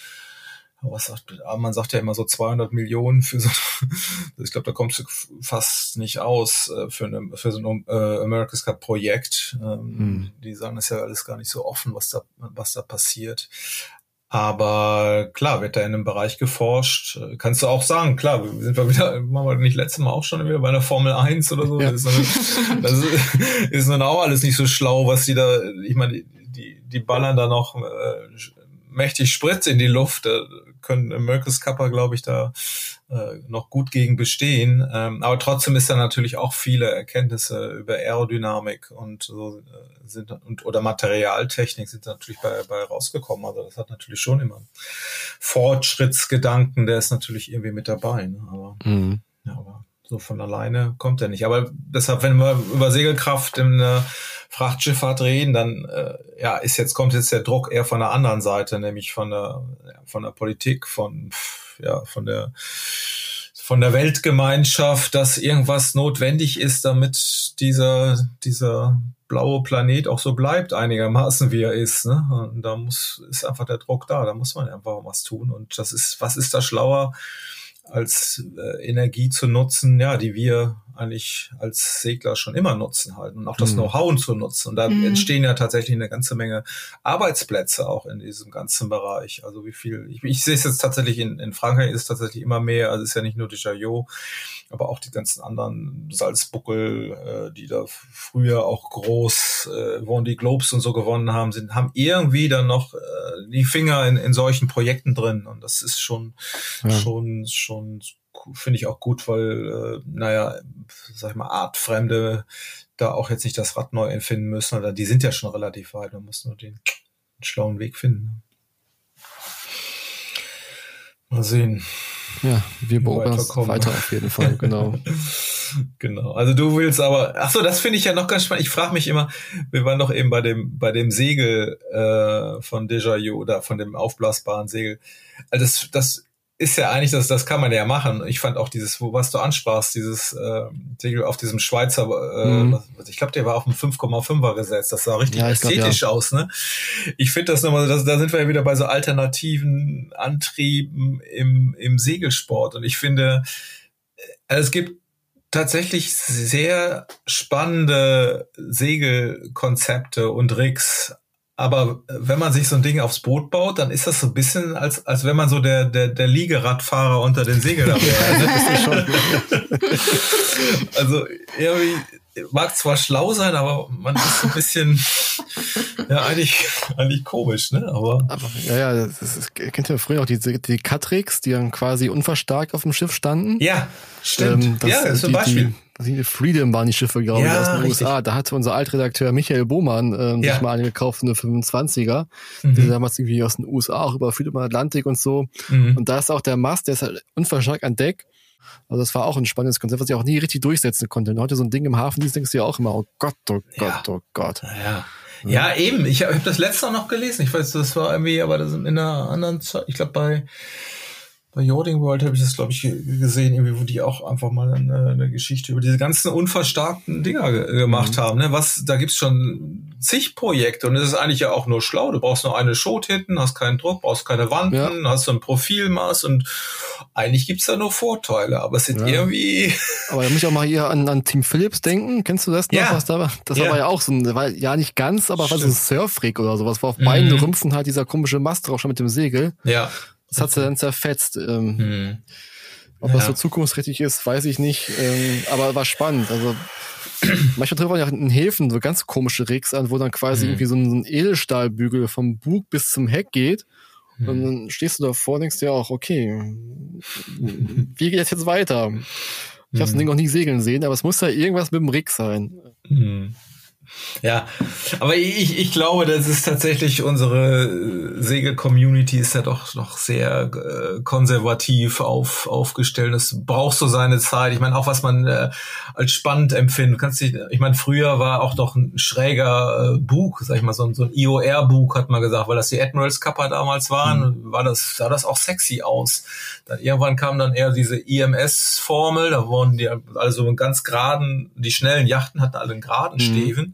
was sagt, man sagt ja immer so 200 Millionen für so, (laughs) ich glaube, da kommst du fast nicht aus äh, für, eine, für so ein äh, America's Cup Projekt. Ähm, hm. Die sagen, das ist ja alles gar nicht so offen, was da, was da passiert. Aber klar, wird da in einem Bereich geforscht. Kannst du auch sagen, klar, sind wir wieder, (laughs) machen wir nicht letztes Mal auch schon wieder bei einer Formel 1 oder so. Ja. Das, ist dann, das ist dann auch alles nicht so schlau, was die da, ich meine, die, die ballern da noch äh, mächtig Sprit in die Luft. Da können Merkels Kappa, glaube ich, da äh, noch gut gegen bestehen. Ähm, aber trotzdem ist da natürlich auch viele Erkenntnisse über Aerodynamik und so äh, sind und oder Materialtechnik sind natürlich bei, bei rausgekommen. Also das hat natürlich schon immer Fortschrittsgedanken, der ist natürlich irgendwie mit dabei. Ne? Aber, mhm. ja, aber so von alleine kommt er nicht. Aber deshalb, wenn wir über Segelkraft in der Frachtschifffahrt reden, dann äh, ja, ist jetzt kommt jetzt der Druck eher von der anderen Seite, nämlich von der von der Politik, von ja, von der von der Weltgemeinschaft, dass irgendwas notwendig ist, damit dieser dieser blaue Planet auch so bleibt einigermaßen wie er ist. Ne? Und da muss ist einfach der Druck da. Da muss man einfach was tun. Und das ist was ist da schlauer? Als äh, Energie zu nutzen, ja, die wir eigentlich als Segler schon immer nutzen halt und auch das mhm. Know-how zu nutzen. Und da mhm. entstehen ja tatsächlich eine ganze Menge Arbeitsplätze auch in diesem ganzen Bereich. Also wie viel, ich, ich sehe es jetzt tatsächlich in, in Frankreich ist es tatsächlich immer mehr, also es ist ja nicht nur die Jayot, aber auch die ganzen anderen Salzbuckel, äh, die da früher auch groß, äh, wo die Globes und so gewonnen haben, sind, haben irgendwie dann noch äh, die Finger in, in solchen Projekten drin. Und das ist schon, ja. schon, schon finde ich auch gut, weil, äh, naja, sag ich mal, Artfremde da auch jetzt nicht das Rad neu empfinden müssen, oder die sind ja schon relativ weit, man muss nur den, den schlauen Weg finden. Mal sehen. Ja, wir beobachten weiter auf jeden Fall, genau. (laughs) genau. Also du willst aber, ach so, das finde ich ja noch ganz spannend. Ich frage mich immer, wir waren doch eben bei dem bei dem Segel äh, von Deja Vu oder von dem aufblasbaren Segel. Also das, das ist ja eigentlich, das, das kann man ja machen. Ich fand auch dieses, wo was du ansprachst, dieses äh, Segel auf diesem Schweizer, äh, mhm. ich glaube, der war auf dem 5,5er gesetzt. Das sah richtig ja, ästhetisch glaub, ja. aus, ne? Ich finde das nochmal, das, da sind wir ja wieder bei so alternativen Antrieben im, im Segelsport. Und ich finde, äh, es gibt tatsächlich sehr spannende Segelkonzepte und Rigs aber wenn man sich so ein Ding aufs Boot baut, dann ist das so ein bisschen, als, als wenn man so der, der, der Liegeradfahrer unter den Segeln (laughs) wäre. (laughs) also irgendwie mag zwar schlau sein, aber man ist so ein bisschen, (laughs) ja, eigentlich, eigentlich komisch, ne? Aber, aber ja, ja, das ist, kennt ihr früher auch die, die Cutrix, die dann quasi unverstärkt auf dem Schiff standen? Ja, stimmt. Ähm, das, ja, das ist Beispiel. Die, die Freedom waren die Schiffe, glaube ich, ja, aus den richtig. USA. Da hatte unser Altredakteur Michael Bohmann ähm, ja. sich mal eine gekauft, eine 25er. Mhm. Der damals irgendwie aus den USA auch über Freedom Atlantik und so. Mhm. Und da ist auch der Mast, der ist halt unverstärkt an Deck. Also das war auch ein spannendes Konzept, was ich auch nie richtig durchsetzen konnte. Und heute so ein Ding im Hafen, denkst du ja auch immer, oh Gott, oh Gott, ja. oh Gott. Ja. Ja, eben. Ich habe hab das letzte noch gelesen. Ich weiß, das war irgendwie, aber das in einer anderen Zeit, ich glaube bei bei Yoding World habe ich das, glaube ich, gesehen, irgendwie, wo die auch einfach mal eine, eine Geschichte über diese ganzen unverstarkten Dinger ge gemacht mhm. haben. Ne? Was, da gibt's schon zig Projekte und es ist eigentlich ja auch nur schlau. Du brauchst nur eine Schot hinten, hast keinen Druck, brauchst keine Wanden, ja. hast so ein Profilmaß und eigentlich gibt's da nur Vorteile, aber es sind ja. irgendwie. (laughs) Aber da muss ich auch mal hier an, an Team Phillips denken. Kennst du das noch? Ja. Was da? Das ja. war ja auch so ein, war ja nicht ganz, aber war so ein Surfrig oder sowas, wo auf mhm. beiden Rümpfen halt dieser komische Mast drauf schon mit dem Segel. Ja. Das hat sie dann zerfetzt. Ähm, hm. Ob ja. das so zukunftsträchtig ist, weiß ich nicht. Ähm, aber war spannend. Also (clears throat) manchmal trifft man ja in Häfen so ganz komische Rigs an, wo dann quasi hm. irgendwie so ein, so ein, Edelstahlbügel vom Bug bis zum Heck geht. Hm. Und dann stehst du davor und denkst dir auch, okay, wie geht das jetzt weiter? Ich habe das hm. Ding noch nie segeln sehen, aber es muss ja irgendwas mit dem Rig sein. Ja, aber ich, ich glaube, das ist tatsächlich unsere äh, Segel-Community ist ja doch noch sehr äh, konservativ auf, aufgestellt. Es braucht so seine Zeit. Ich meine, auch was man äh, als spannend empfindet. kannst dich, ich meine, früher war auch doch ein schräger äh, Bug, sag ich mal, so, so ein IOR-Bug, hat man gesagt, weil das die Admirals Kappa damals waren, mhm. war das, sah das auch sexy aus. Dann irgendwann kam dann eher diese IMS-Formel, da wurden die also ganz geraden, die schnellen Yachten hatten alle einen geraden mhm. Steven.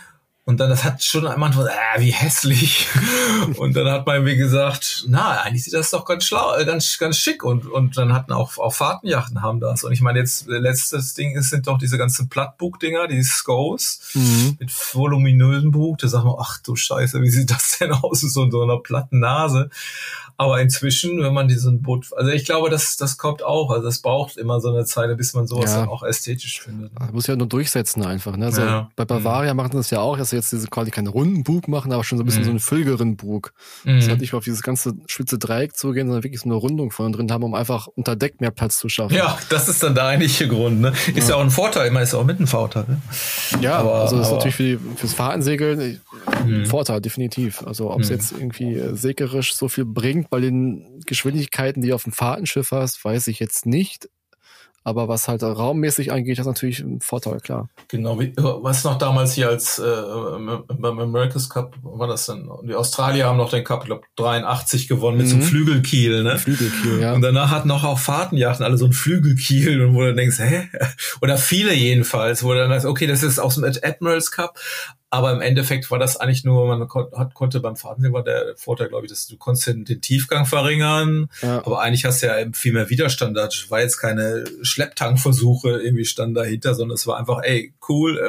Und dann, das hat schon einmal so, äh, wie hässlich. (laughs) und dann hat man mir gesagt, na, eigentlich sieht das doch ganz schlau, äh, ganz, ganz schick. Und, und dann hatten auch, auch Fahrtenjachten haben das. Und ich meine, jetzt, letztes Ding ist, sind doch diese ganzen Plattbug-Dinger, die Scoes, mhm. mit voluminösen Bug. Da sagt man, ach du Scheiße, wie sieht das denn aus? So, so einer platten Nase. Aber inzwischen, wenn man diesen Boot, also ich glaube, das, das kommt auch. Also es braucht immer so eine Zeit, bis man sowas ja. auch ästhetisch findet. Man muss ja nur durchsetzen einfach. Ne? Also ja. Bei Bavaria mhm. machen das ja auch, sie jetzt diese quasi keinen runden Bug machen, aber schon so ein bisschen Mhm. so einen fülligeren Bug. Mhm. Das halt nicht mehr auf dieses ganze spitze Dreieck zugehen, sondern wirklich so eine Rundung vorne drin haben, um einfach unter Deck mehr Platz zu schaffen. Ja, das ist dann der eigentliche Grund. Ne? Ist ja. auch ein Vorteil, immer ist auch mit ein Vorteil. Ne? Ja, Aber- also das ist natürlich für die, fürs Fahrtensegeln ein Mhm. Vorteil, definitiv. Also ob es Mhm. jetzt irgendwie äh, segerisch so viel bringt bei den Geschwindigkeiten, die du auf dem Fahrtenschiff hast, weiß ich jetzt nicht. Aber was halt raummäßig angeht, das ist natürlich ein Vorteil, klar. Genau, wie, was noch damals hier als äh, beim America's Cup war das dann? Die Australier haben noch den Cup, ich glaube 83 gewonnen mit so einem Mhm. Flügelkiel, ne? Flügelkiel, ja. Und danach hatten auch auf Fahrtenjachten alle so einen Flügelkiel und wo du denkst, hä? Oder viele jedenfalls, wo du dann sagst, okay, das ist aus dem Admirals Cup, aber im Endeffekt war das eigentlich nur, man kon hat, konnte beim Fahrten war der Vorteil, glaube ich, dass du konntest den, den Tiefgang verringern, ja. aber eigentlich hast du ja eben viel mehr Widerstand. Das war jetzt keine Schlepptankversuche irgendwie stand dahinter, sondern es war einfach, ey, cool,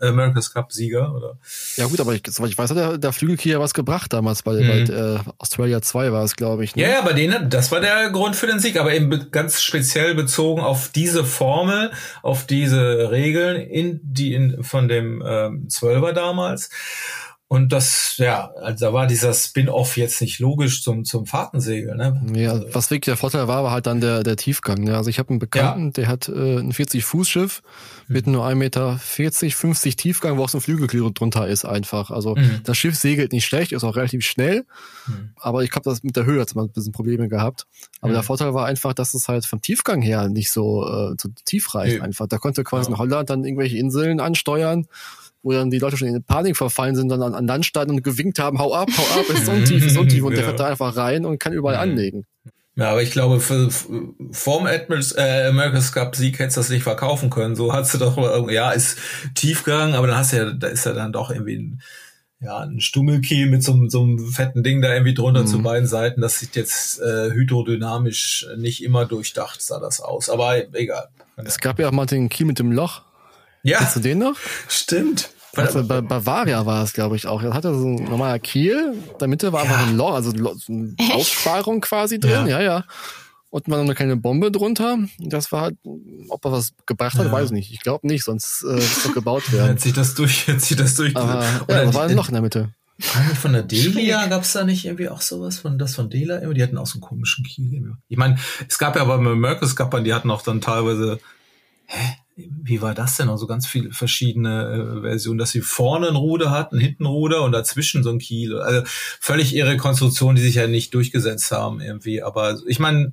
America's Cup Sieger oder Ja gut, aber ich, ich weiß, hat der, der Flügelkiel ja was gebracht damals bei, Mhm. bei äh, Australia 2 war es, glaube ich. Ne? Ja, ja, bei denen, das war der Grund für den Sieg, aber eben be- ganz speziell bezogen auf diese Formel, auf diese Regeln in die in, von dem ähm, Zwölfer damals. Und das, ja, also da war dieser Spin-off jetzt nicht logisch zum zum Fahrtensegeln. Ne? Ja, was wirklich der Vorteil war, war halt dann der, der Tiefgang. Ne? Also ich habe einen Bekannten, der hat äh, ein 40-Fuß-Schiff mit Mhm. nur 1,40 Meter, 50 Tiefgang, wo auch so ein Flügelkiel drunter ist einfach. Also Mhm. das Schiff segelt nicht schlecht, ist auch relativ schnell, Mhm. aber ich glaube, das mit der Höhe hat man ein bisschen Probleme gehabt. Aber der Vorteil war einfach, dass es halt vom Tiefgang her nicht so, äh, so tief reicht Nee. einfach. Da konnte quasi Ja. in Holland dann irgendwelche Inseln ansteuern, wo dann die Leute schon in Panik verfallen sind, dann an, an Land standen und gewinkt haben, hau ab, hau ab, ist so untief, ist so untief. Und der Ja. fährt da einfach rein und kann überall Mhm. anlegen. Ja, aber ich glaube, für, für vorm Admirals, äh, America's Cup Sieg hättest du das nicht verkaufen können. So hast du doch, ja, ist Tiefgang, aber dann hast du ja, da ist ja dann doch irgendwie ein, ja, ein Stummelkiel mit so, einem- so einem fetten Ding da irgendwie drunter Mhm. zu beiden Seiten. Das sieht jetzt äh, hydrodynamisch nicht immer durchdacht, sah das aus. Aber egal. Es gab ja auch mal den Kiel mit dem Loch. Ja, Kennst du den noch? stimmt. Also bei Bavaria war es, glaube ich, auch. Er hatte so ein normaler Kiel, in der Mitte war einfach Ja. ein Loch, also eine Aussparung quasi drin, ja, ja. Und man noch eine kleine Bombe drunter. Das war halt, ob er was gebracht hat, Ja. weiß ich nicht. Ich glaube nicht, sonst äh, ist doch gebaut werden. Jetzt sieht das durch, jetzt sieht das durch. Aber Oder ja, da war ein Loch in der Mitte. Von der Delia gab es da nicht irgendwie auch sowas von das von Dela irgendwie? Die hatten auch so einen komischen Kiel. irgendwie. Ich meine, es gab ja beim Mercus Cup, die hatten auch dann teilweise, hä, wie war das denn? Also ganz viele verschiedene äh, Versionen, dass sie vorne ein Ruder hatten, hinten ein Ruder und dazwischen so ein Kiel. Also völlig ihre Konstruktion, die sich ja nicht durchgesetzt haben irgendwie. Aber ich meine,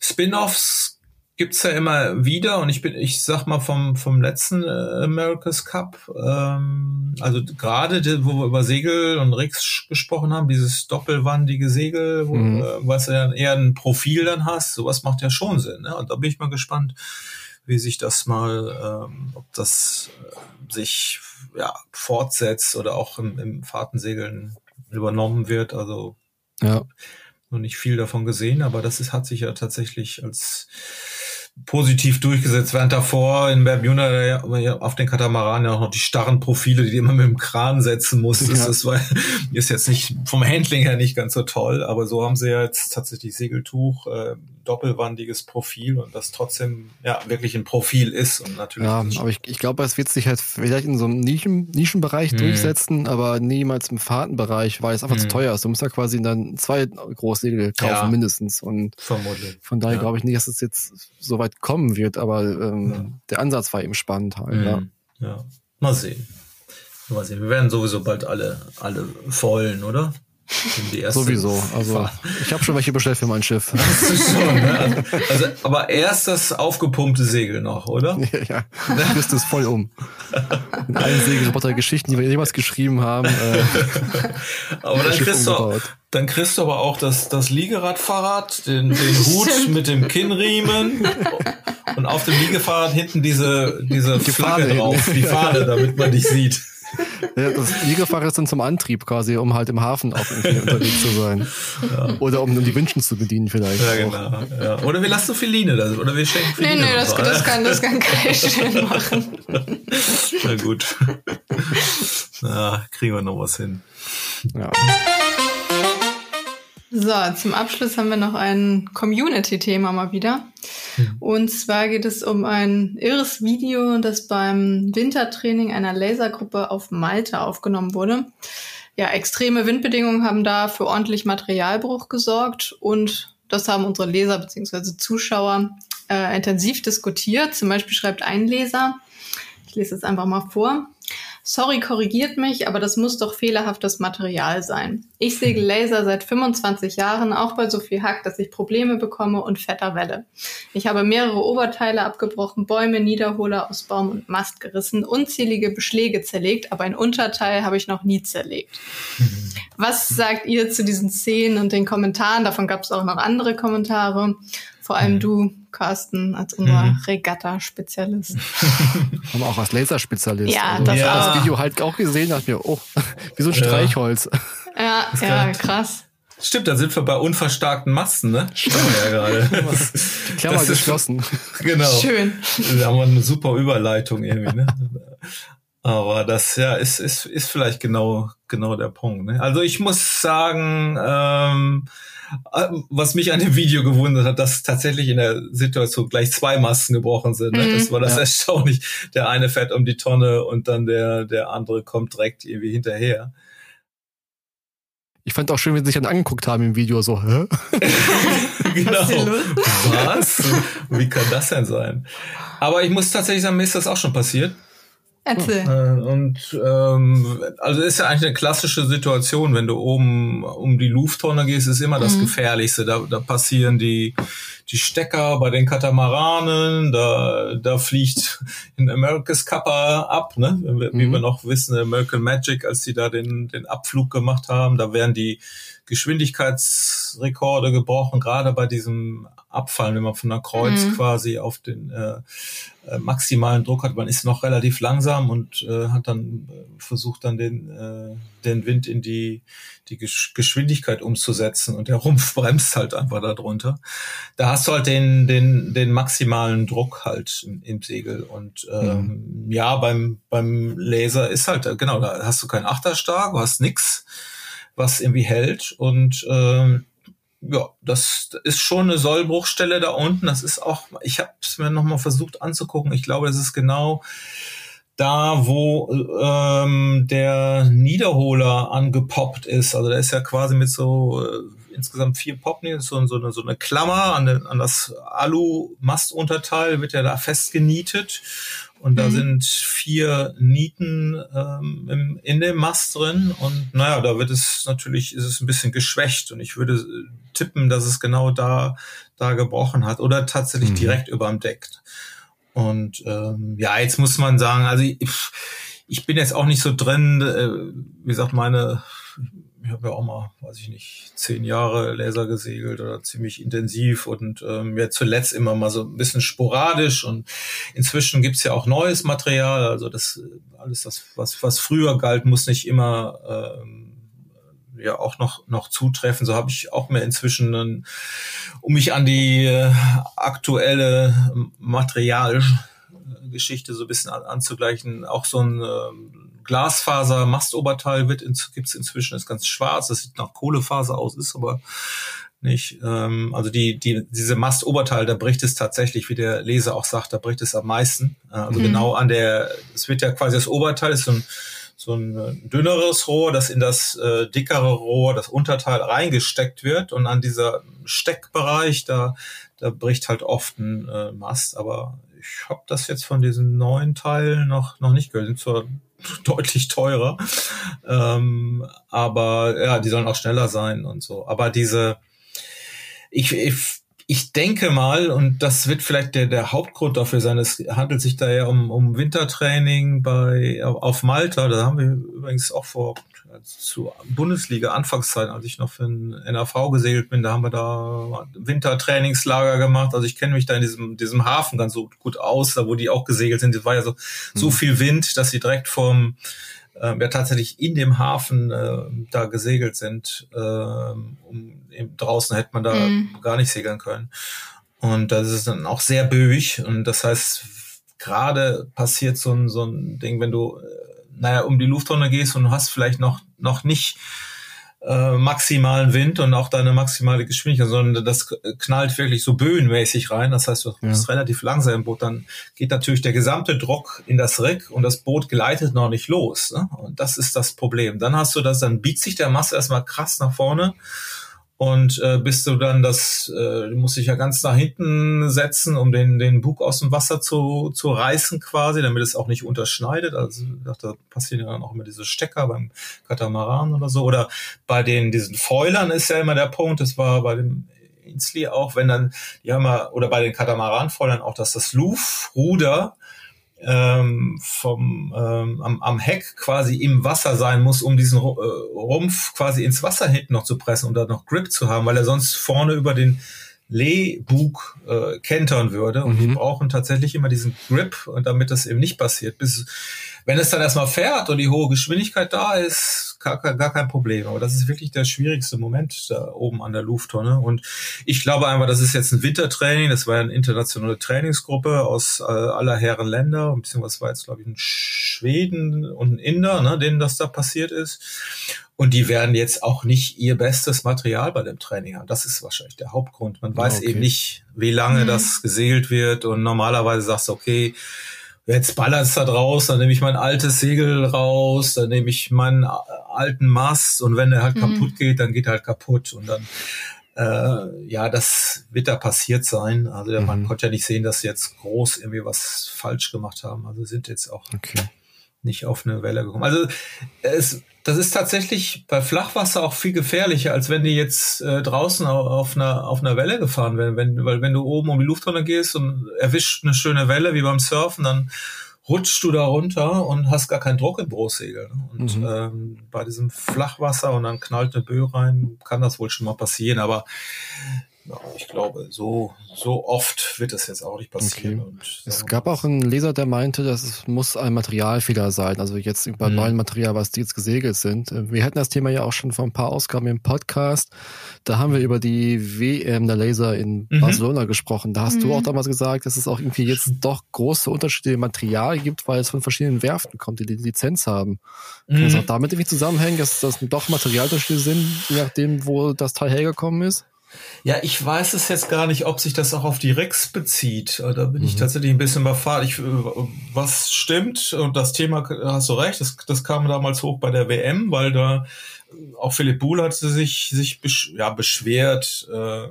Spin-offs gibt's ja immer wieder und ich bin, ich sag mal vom vom letzten äh, America's Cup, ähm, also gerade wo wir über Segel und Rigs gesprochen haben, dieses doppelwandige Segel, wo, Mhm. äh, was ja dann eher ein Profil dann hast, sowas macht ja schon Sinn. Ne? Und da bin ich mal gespannt, wie sich das mal, ähm, ob das äh, sich ja fortsetzt oder auch im, im Fahrtensegeln übernommen wird. Also Ja. noch nicht viel davon gesehen, aber das ist, hat sich ja tatsächlich als positiv durchgesetzt, während davor in Bermuda auf den Katamaran ja auch noch die starren Profile, die du immer mit dem Kran setzen musstest. Ja. Das war, ist jetzt nicht vom Handling her nicht ganz so toll, aber so haben sie ja jetzt tatsächlich Segeltuch, äh, doppelwandiges Profil und das trotzdem ja wirklich ein Profil ist und natürlich. Ja, aber ich, ich glaube, es wird sich halt vielleicht in so einem Nischen, Nischenbereich Mhm. durchsetzen, aber niemals im Fahrtenbereich, weil es einfach zu Mhm. teuer ist. Du musst ja quasi dann zwei Großsegel kaufen Ja. mindestens. Und vermutlich. von daher Ja. glaube ich nicht, dass es jetzt so weit kommen wird, aber ähm, Ja. der Ansatz war eben spannend halt. Ja. Mhm. ja. Mal sehen. Mal sehen. Wir werden sowieso bald alle, alle vollen, oder? In Sowieso. Also ich habe schon welche bestellt für mein Schiff. (laughs) Schon, ne? also, aber erst das aufgepumpte Segel noch, oder? (laughs) ja, du bist es voll um. Mit allen Segelreporter-Geschichten, die wir jemals geschrieben haben. Äh, (laughs) Aber dann kriegst, du. Dann kriegst du aber auch das, das Liegeradfahrrad, den, den (laughs) Hut mit dem Kinnriemen und auf dem Liegefahrrad hinten diese, diese Die Flagge Fahne drauf, hinten. die Fahne, damit man dich sieht. ja, das Liegefahrrad ist dann zum Antrieb quasi, um halt im Hafen auch irgendwie (laughs) unterwegs zu sein. Oder um, um die Wünschen zu bedienen vielleicht. Ja, genau. Ja. Oder wir lassen Filine da, oder wir schenken Nee, Filine. nee, das, das kann, das kann Kai (laughs) schön machen. Na gut. Na, kriegen wir noch was hin. Ja. So, zum Abschluss haben wir noch ein Community-Thema mal wieder. Mhm. Und zwar geht es um ein irres Video, das beim Wintertraining einer Lasergruppe auf Malta aufgenommen wurde. Ja, extreme Windbedingungen haben da für ordentlich Materialbruch gesorgt und das haben unsere Leser bzw. Zuschauer äh, intensiv diskutiert. Zum Beispiel schreibt ein Leser, ich lese es einfach mal vor. Sorry, korrigiert mich, aber das muss doch fehlerhaftes Material sein. Ich segel Laser seit 25 Jahren, auch bei so viel Hack, dass ich Probleme bekomme und fetter Welle. Ich habe mehrere Oberteile abgebrochen, Bäume, Niederholer aus Baum und Mast gerissen, unzählige Beschläge zerlegt, aber ein Unterteil habe ich noch nie zerlegt. (laughs) Was sagt ihr zu diesen Szenen und den Kommentaren? Davon gab es auch noch andere Kommentare. Vor allem mhm. du, Carsten, als unser mhm. Regatta-Spezialist. (laughs) Aber auch als Laserspezialist. Ja, also, das, ja. das Video halt auch gesehen, dachte mir, oh, (laughs) wie so ein Streichholz. Ja, (laughs) ja, krass. Stimmt, da sind wir bei unverstärkten Masten, ne? Stimmt ja gerade. Die Klammer geschlossen. Genau. Schön. Da haben wir eine super Überleitung irgendwie, ne? Aber das ja ist, ist, ist vielleicht genau, genau der Punkt. Ne? Also ich muss sagen, ähm, äh, was mich an dem Video gewundert hat, dass tatsächlich in der Situation gleich zwei Masten gebrochen sind. Ne? Das mhm. war das ja. erstaunlich. Der eine fährt um die Tonne und dann der, der andere kommt direkt irgendwie hinterher. Ich fand auch schön, wie sie sich dann angeguckt haben im Video, so, hä? (laughs) genau. Was? Wie kann das denn sein? Aber ich muss tatsächlich sagen, mir ist das auch schon passiert. Erzähl. Äh, und ähm, also ist ja eigentlich eine klassische Situation, wenn du oben um die Lufttonne gehst, ist immer das mhm. Gefährlichste. Da, da passieren die die Stecker bei den Katamaranen, da da fliegt in America's Kappa ab, ne? Wie, mhm. wir noch wissen, American Magic, als die da den den Abflug gemacht haben, da werden die Geschwindigkeitsrekorde gebrochen, gerade bei diesem Abfallen, wenn man von der Kreuz mhm. quasi auf den äh, äh, maximalen Druck hat. Man ist noch relativ langsam und äh, hat dann äh, versucht dann den äh, den Wind in die die Geschwindigkeit umzusetzen und der Rumpf (laughs) bremst halt einfach darunter. Da hast du halt den den den maximalen Druck halt im, im Segel und ähm, mhm. ja beim beim Laser ist halt genau da hast du keinen Achterstark, du hast nix was irgendwie hält. Und ähm, ja, das ist schon eine Sollbruchstelle da unten. Das ist auch, ich habe es mir nochmal versucht anzugucken. Ich glaube, es ist genau da, wo ähm, der Niederholer angepoppt ist. Also der ist ja quasi mit so äh, insgesamt vier Poppen, so, so, eine, so eine Klammer an, den, an das Alu-Mastunterteil wird ja da festgenietet. Und da mhm. sind vier Nieten ähm, im, in dem Mast drin. Und naja, da wird es natürlich, ist es ein bisschen geschwächt. Und ich würde tippen, dass es genau da, da gebrochen hat. Oder tatsächlich mhm. direkt über dem Deck. Und ähm, ja, jetzt muss man sagen, also ich, ich bin jetzt auch nicht so drin, äh, wie gesagt, meine ich habe ja auch mal, weiß ich nicht, zehn Jahre Laser gesegelt oder ziemlich intensiv und ähm, ja zuletzt immer mal so ein bisschen sporadisch und inzwischen gibt's ja auch neues Material. Also das alles das, was, was früher galt, muss nicht immer ähm, ja auch noch noch zutreffen. So habe ich auch mehr inzwischen, einen, um mich an die äh, aktuelle Materialgeschichte so ein bisschen an, anzugleichen, auch so ein ähm, Glasfaser Mastoberteil wird in, gibt's inzwischen ist ganz schwarz, das sieht nach Kohlefaser aus, ist aber nicht. Ähm, also die, die, diese Mastoberteil, da bricht es tatsächlich, wie der Leser auch sagt, da bricht es am meisten. Äh, also mhm. genau an der, es wird ja quasi das Oberteil ist so ein, so ein äh, dünneres Rohr, das in das äh, dickere Rohr, das Unterteil reingesteckt wird und an dieser Steckbereich, da, da bricht halt oft ein äh, Mast, aber ich habe das jetzt von diesen neuen Teilen noch, noch nicht gehört. Sind zwar (laughs) deutlich teurer. Ähm, aber ja, die sollen auch schneller sein und so. Aber diese, ich, ich, ich denke mal, und das wird vielleicht der, der Hauptgrund dafür sein, es handelt sich da ja um, um Wintertraining bei, auf Malta. Da haben wir übrigens auch vor zu Bundesliga Anfangszeiten, als ich noch für den NAV gesegelt bin, da haben wir da Wintertrainingslager gemacht. Also ich kenne mich da in diesem, diesem Hafen ganz so gut aus, da wo die auch gesegelt sind. Es war ja so, mhm. so viel Wind, dass sie direkt vom äh, ja tatsächlich in dem Hafen äh, da gesegelt sind. Äh, um, eben, draußen hätte man da mhm. gar nicht segeln können. Und das ist dann auch sehr böig. Und das heißt, gerade passiert so ein, so ein Ding, wenn du äh, naja, um die Lufttonne gehst und du hast vielleicht noch, noch nicht äh, maximalen Wind und auch deine maximale Geschwindigkeit, sondern das knallt wirklich so böenmäßig rein. Das heißt, du bist ja. relativ langsam im Boot. Dann geht natürlich der gesamte Druck in das Rick und das Boot gleitet noch nicht los. Ne? Und das ist das Problem. Dann hast du das, dann biegt sich der Masse erstmal krass nach vorne und äh, bist du dann das, äh, du musst dich ja ganz nach hinten setzen, um den, den Bug aus dem Wasser zu, zu reißen quasi, damit es auch nicht unterschneidet. Also da passieren ja dann auch immer diese Stecker beim Katamaran oder so. Oder bei den diesen Fäulern ist ja immer der Punkt, das war bei dem Inslee auch, wenn dann, die haben ja, oder bei den Katamaranfäulern auch, dass das Luftruder ähm, vom ähm, am, am Heck quasi im Wasser sein muss, um diesen äh, Rumpf quasi ins Wasser hinten noch zu pressen und da noch Grip zu haben, weil er sonst vorne über den Lehbug äh, kentern würde. Und mhm. wir brauchen tatsächlich immer diesen Grip, und damit das eben nicht passiert. Bis wenn es dann erstmal fährt und die hohe Geschwindigkeit da ist, gar, gar kein Problem. Aber das ist wirklich der schwierigste Moment da oben an der Lufttonne. Und ich glaube einfach, das ist jetzt ein Wintertraining. Das war eine internationale Trainingsgruppe aus äh, aller Herren Länder. Beziehungsweise war jetzt, glaube ich, ein Schweden und ein Inder, ne, denen das da passiert ist. Und die werden jetzt auch nicht ihr bestes Material bei dem Training haben. Das ist wahrscheinlich der Hauptgrund. Man weiß okay. eben nicht, wie lange mhm. das gesegelt wird. Und normalerweise sagst du, okay, jetzt ballert es da draus, dann nehme ich mein altes Segel raus, dann nehme ich meinen alten Mast und wenn der halt mhm. kaputt geht, dann geht er halt kaputt und dann äh, ja, das wird da passiert sein. Also mhm. man konnte ja nicht sehen, dass sie jetzt groß irgendwie was falsch gemacht haben. Also sind jetzt auch okay. Nicht auf eine Welle gekommen. Also es das ist tatsächlich bei Flachwasser auch viel gefährlicher, als wenn die jetzt äh, draußen auf einer, auf einer Welle gefahren werden. Wenn, weil wenn du oben um die Lufttonne gehst und erwischt eine schöne Welle wie beim Surfen, dann rutschst du da runter und hast gar keinen Druck im. Ne? Und mhm. ähm, bei diesem Flachwasser und dann knallt eine Böe rein, kann das wohl schon mal passieren. Aber ja, ich glaube, so, so oft wird das jetzt auch nicht passieren. Okay. es gab auch einen Leser, der meinte, dass es muss ein Materialfehler sein. Also jetzt über mhm. neuen Material, was die jetzt gesegelt sind. Wir hatten das Thema ja auch schon vor ein paar Ausgaben im Podcast. Da haben wir über die WM der Laser in mhm. Barcelona gesprochen. Da hast mhm. du auch damals gesagt, dass es auch irgendwie jetzt doch große Unterschiede im Material gibt, weil es von verschiedenen Werften kommt, die die Lizenz haben. Kann das mhm. auch damit irgendwie zusammenhängen, dass das doch Materialunterschiede sind, je nachdem, wo das Teil hergekommen ist? Ja, ich weiß es jetzt gar nicht, ob sich das auch auf die Rex bezieht. Da bin mhm. ich tatsächlich ein bisschen überfahrt. Ich, was stimmt, und das Thema hast du recht, das, das kam damals hoch bei der WM, weil da auch Philipp Buhl hatte sich, sich besch ja, beschwert. Äh,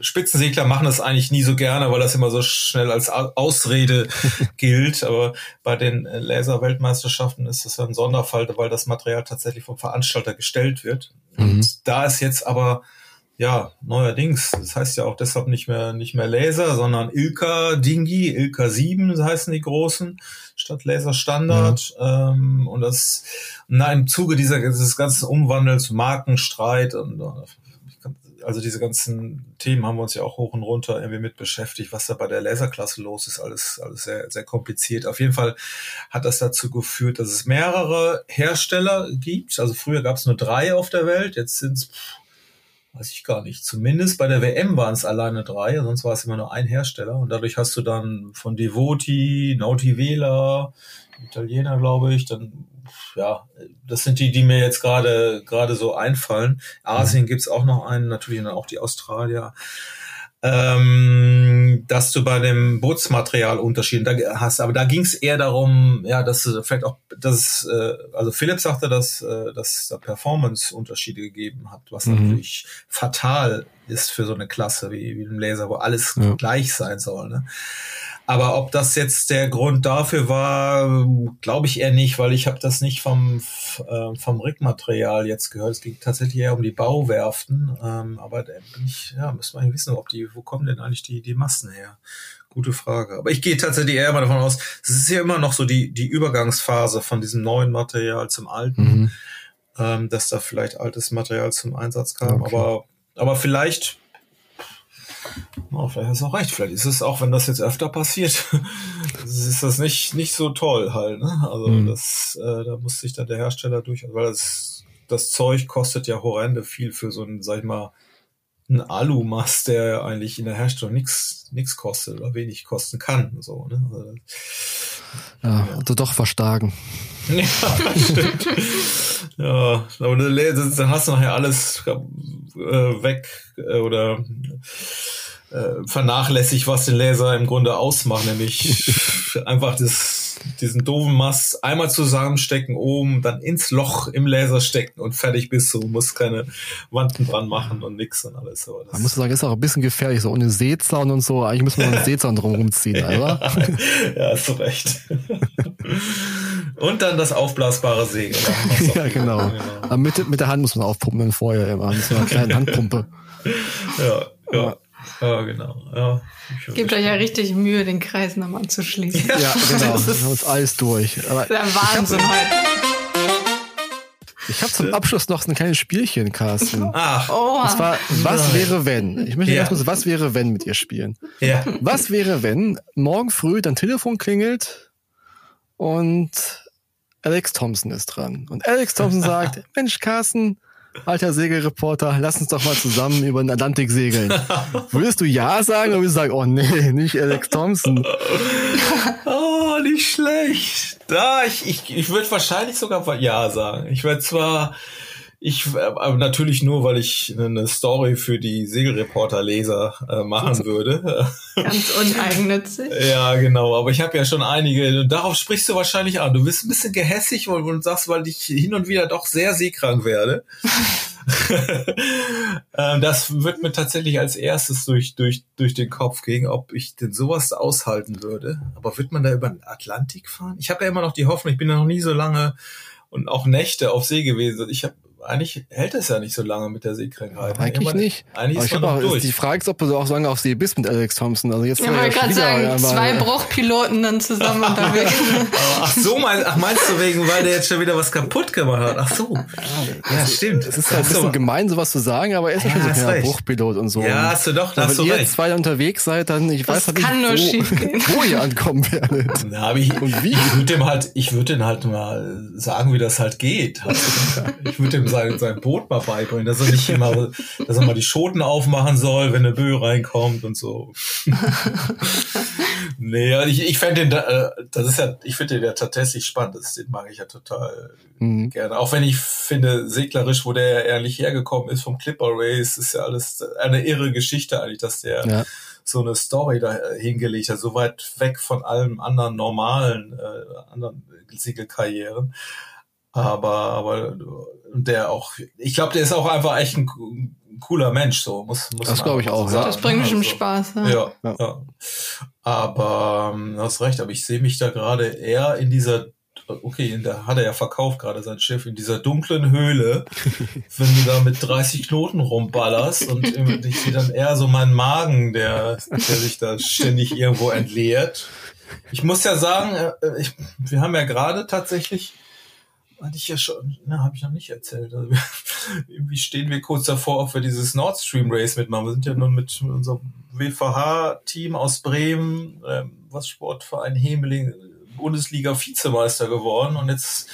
Spitzensegler machen das eigentlich nie so gerne, weil das immer so schnell als Ausrede (laughs) gilt. Aber bei den Laser-Weltmeisterschaften ist das ein Sonderfall, weil das Material tatsächlich vom Veranstalter gestellt wird. Mhm. Und da ist jetzt aber ja, neuerdings, das heißt ja auch deshalb nicht mehr, nicht mehr Laser, sondern Ilka Dingi, Ilka 7 heißen die großen, statt Laser Standard. Ja. Ähm, und das, na, im Zuge dieser, dieses ganzen Umwandels, Markenstreit und, also diese ganzen Themen haben wir uns ja auch hoch und runter irgendwie mit beschäftigt, was da bei der Laserklasse los ist, alles, alles sehr, sehr kompliziert. Auf jeden Fall hat das dazu geführt, dass es mehrere Hersteller gibt. Also früher gab es nur drei auf der Welt, jetzt sind es weiß ich gar nicht. Zumindest bei der WM waren es alleine drei, sonst war es immer nur ein Hersteller. Und dadurch hast du dann von Devoti, Nauti Vela, Italiener, glaube ich, dann ja, das sind die, die mir jetzt gerade gerade so einfallen. Asien mhm. gibt's auch noch einen, natürlich dann auch die Australier ähm, dass du bei dem Bootsmaterial Unterschieden da hast. Aber da ging es eher darum, ja, dass vielleicht auch, dass äh, also Philipp sagte, dass äh, dass da Performance-Unterschiede gegeben hat, was mhm. natürlich fatal ist für so eine Klasse wie, wie ein Laser, wo alles ja. gleich sein soll. Ne? Aber ob das jetzt der Grund dafür war, glaube ich eher nicht, weil ich habe das nicht vom, äh, vom Rigmaterial jetzt gehört. Es ging tatsächlich eher um die Bauwerften. Ähm, aber da bin ich, ja, müssen wir wissen, ob die, wo kommen denn eigentlich die, die Massen her? Gute Frage. Aber ich gehe tatsächlich eher mal davon aus, es ist ja immer noch so die, die Übergangsphase von diesem neuen Material zum alten, mhm. ähm, dass da vielleicht altes Material zum Einsatz kam. Okay. Aber, aber vielleicht Oh, vielleicht hast du auch recht. Vielleicht ist es auch, wenn das jetzt öfter passiert, (laughs) ist das nicht, nicht so toll halt. Ne? Also mhm. das, äh, da muss sich dann der Hersteller durch, weil das, das Zeug kostet ja horrende viel für so ein, sag ich mal, ein Alumast, der eigentlich in der Herstellung nichts nichts kostet oder wenig kosten kann. So, ne? Also, Ja, also doch verstarken. (laughs) Ja, stimmt. ja, aber dann hast du nachher alles äh, weg äh, oder äh, vernachlässigt, was den Laser im Grunde ausmacht, nämlich (laughs) einfach das, diesen doofen Mast einmal zusammenstecken oben, dann ins Loch im Laser stecken und fertig bist du. musst keine Wanden dran machen und nix und alles. Aber man muss sagen, ist auch ein bisschen gefährlich, so ohne Seezaun und so. Eigentlich muss man einen Seezaun drum rumziehen, oder? (laughs) ja, hast du recht. und dann das aufblasbare Segel. (laughs) ja, genau. genau. Aber mit, mit der Hand muss man aufpumpen vorher immer, mit so einer kleinen Handpumpe. ja, ja. Ja, genau. Ja, Gebt euch ja richtig Mühe, den Kreis nochmal zu schließen. Ja, ja (laughs) genau. Wir haben uns alles durch. Aber der Wahnsinn ich heute. Ich habe zum Abschluss noch ein kleines Spielchen, Carsten. (laughs) Ach. Oh. Und zwar, was wäre wenn? Ich möchte ja. erstmal was wäre wenn mit ihr spielen. Ja. Was wäre wenn morgen früh dein Telefon klingelt und Alex Thompson ist dran. Und Alex Thompson (laughs) sagt, Mensch, Carsten, alter Segelreporter, lass uns doch mal zusammen über den Atlantik segeln. (laughs) Würdest du ja sagen oder würdest du sagen, oh nee, nicht Alex Thompson? (laughs) oh, nicht schlecht. Da, ich, ich, ich würde wahrscheinlich sogar ja sagen. Ich werde zwar ich, aber natürlich nur, weil ich eine Story für die Segelreporter-Leser äh, machen würde. (laughs) Ganz uneigennützig. ja, genau. Aber ich habe ja schon einige. Darauf sprichst du wahrscheinlich an. Du bist ein bisschen gehässig und, und sagst, weil ich hin und wieder doch sehr seekrank werde. (laughs) Ähm, das wird mir tatsächlich als erstes durch, durch, durch den Kopf gehen, ob ich denn sowas aushalten würde. Aber wird man da über den Atlantik fahren? Ich habe ja immer noch die Hoffnung, ich bin ja noch nie so lange und auch Nächte auf See gewesen. Ich habe eigentlich hält es ja nicht so lange mit der Seekrankheit. Eigentlich nicht. Eigentlich ist man auch, durch. Die Frage ist, ob du auch so lange auf See bist mit Alex Thompson. Also jetzt ja, ja gerade sagen, ja, zwei Bruchpiloten dann zusammen (laughs) unterwegs. ach so, mein, ach meinst du wegen, weil der jetzt schon wieder was kaputt gemacht hat? Ach so. Ja, ja stimmt. Es ist halt ein bisschen so. gemein, sowas zu sagen, aber er ist ja, schon so ein Bruchpilot und so. Ja, hast du doch, da hast du recht. Wenn ihr zwei unterwegs seid, dann, ich das weiß halt nicht, wo, (laughs) wo ihr ankommen werdet. Na, aber ich, und wie? Ich würde dem halt, ich würde den halt mal sagen, wie das halt geht. Ich würde dem sein, sein Boot mal beibringen, dass er nicht immer, dass er mal die Schoten aufmachen soll, wenn eine Böe reinkommt und so. (laughs) nee, ich, ich fände den, äh, das ist ja, ich finde den ja tatsächlich spannend, das, den mag ich ja total mhm. gerne. Auch wenn ich finde, seglerisch, wo der ja ehrlich hergekommen ist vom Clipper Race, ist ja alles eine irre Geschichte eigentlich, dass der ja. so eine Story da hingelegt hat, so weit weg von allem anderen normalen, äh, anderen Segelkarrieren. Aber, aber der auch, ich glaube, der ist auch einfach echt ein, cooler Mensch, so muss, muss Das glaube ich auch, so ja. Das bringt bestimmt also, Spaß, ja. Ja, ja. ja. Aber ähm, hast recht, aber ich sehe mich da gerade eher in dieser okay, da hat er ja verkauft gerade sein Schiff in dieser dunklen Höhle, (laughs) wenn du da mit 30 Knoten rumballerst und ich sehe dann eher so meinen Magen, der, der sich da ständig irgendwo entleert. Ich muss ja sagen, äh, ich, wir haben ja gerade tatsächlich hatte ich ja schon, na, habe ich noch nicht erzählt. Also, (laughs) irgendwie stehen wir kurz davor, ob wir dieses Nord Stream Race mitmachen. Wir sind ja nun mit unserem WVH-Team aus Bremen, ähm, was Sportverein Hemeling, Bundesliga-Vizemeister geworden und jetzt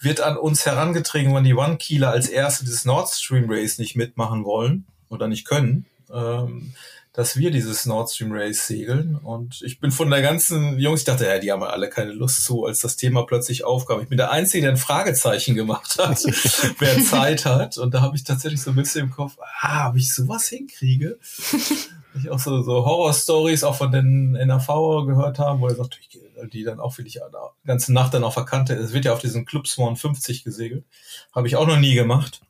wird an uns herangetragen, wann die One-Kieler als erste dieses Nord Stream Race nicht mitmachen wollen oder nicht können. Ähm, dass wir dieses Nord Stream Race segeln. Und ich bin von der ganzen Jungs, ich dachte, ja, die haben alle keine Lust zu, als das Thema plötzlich aufkam. Ich bin der Einzige, der ein Fragezeichen gemacht hat, (laughs) wer Zeit hat. Und da habe ich tatsächlich so ein bisschen im Kopf, ah, ob ich sowas hinkriege. ich auch so, so Horror-Stories auch von den NAV gehört haben, wo er sagt, ich, die dann auch wirklich die ganze Nacht dann auch verkannte. Es wird ja auf diesen Club Swan 50 gesegelt. Habe ich auch noch nie gemacht.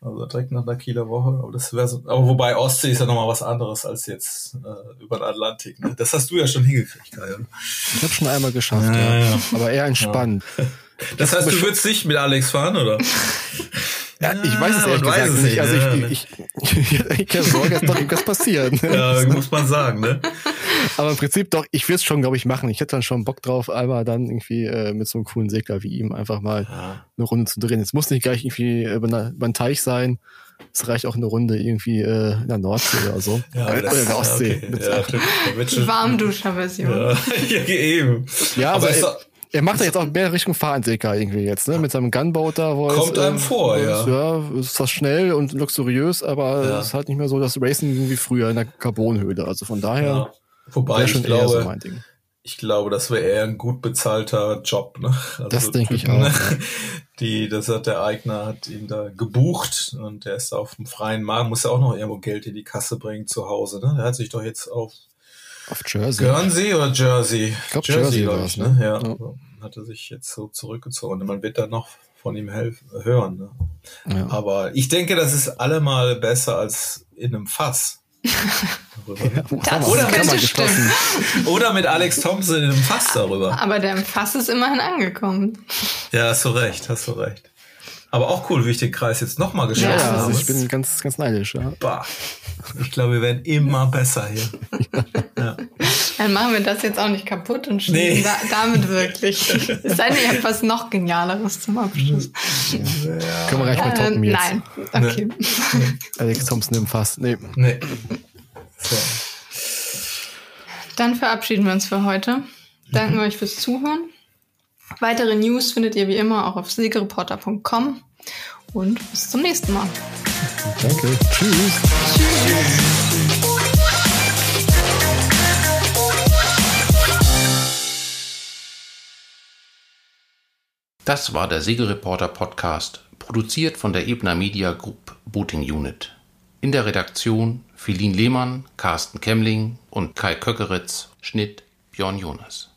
Also direkt nach der Kieler Woche. Aber das wäre so, aber wobei Ostsee ist ja nochmal was anderes als jetzt äh, über den Atlantik. Ne? Das hast du ja schon hingekriegt, Kai. Ich habe schon einmal geschafft, ja, ja. ja. Aber eher entspannt. Ja. Das heißt, du würdest nicht mit Alex fahren, oder? (laughs) Ja, ich weiß es ehrlich gesagt es nicht. Also ich, ne? ich, ich, ich, ich habe Sorge, dass doch irgendwas passiert. Ja, muss man sagen, ne? Aber im Prinzip doch, ich würde es schon, glaube ich, machen. Ich hätte dann schon Bock drauf, einmal dann irgendwie äh, mit so einem coolen Segler wie ihm einfach mal ja. eine Runde zu drehen. Es muss nicht gleich irgendwie über, eine, über einen Teich sein. Es reicht auch eine Runde irgendwie äh, in der Nordsee oder so. Ja, oder in der Ostsee. Okay. Ja, Warmduscher-Version. Ja, (laughs) ja, eben. Ja, aber, aber er macht ja jetzt auch mehr Richtung Fahrentdecker irgendwie jetzt, ne? Mit seinem Gunboat da. Wo Kommt es, einem äh, vor, ja. Ja, ist zwar schnell und luxuriös, aber ja. es ist halt nicht mehr so das Racing wie früher in der Carbonhöhle. Also von daher. Ja. Wobei ich glaube, so ich glaube, das wäre eher ein gut bezahlter Job. Ne? Also das denke ich (laughs) auch. Die, das hat der Eigner hat ihn da gebucht und der ist auf dem freien Markt, muss ja auch noch irgendwo Geld in die Kasse bringen zu Hause. Ne? Der hat sich doch jetzt auf auf Jersey. Guernsey oder Jersey? Ich glaube Jersey, Jersey war es, ne? Ja. ja. Hat er sich jetzt so zurückgezogen. Und man wird dann noch von ihm hören. Ne? Ja. Aber ich denke, das ist allemal besser als in einem Fass. ja, oder, mit, (laughs) oder mit Alex Thompson in einem Fass darüber. Aber der im Fass ist immerhin angekommen. Ja, hast du recht, hast du recht. Aber auch cool, wie ich den Kreis jetzt nochmal geschafft ja, habe. Also ich bin ganz, ganz neidisch. Ja. Bah. Ich glaube, wir werden immer besser hier. (laughs) Ja. Dann machen wir das jetzt auch nicht kaputt und schließen nee. da, damit wirklich. Es sei denn, ihr habt was noch Genialeres zum Abschluss. Ja. Können wir gleich mal toppen äh, jetzt. Nein, okay. Nee. Alex Thompson im Fass. Nee. Nee. So. Dann verabschieden wir uns für heute. Danken mhm. euch fürs Zuhören. Weitere News findet ihr wie immer auch auf siegereporter.com und bis zum nächsten Mal. Danke. Tschüss. Tschüss. Das war der Siegereporter Podcast, produziert von der Ebner Media Group Booting Unit. In der Redaktion Philin Lehmann, Carsten Kemmling und Kai Köckeritz, Schnitt Björn Jonas.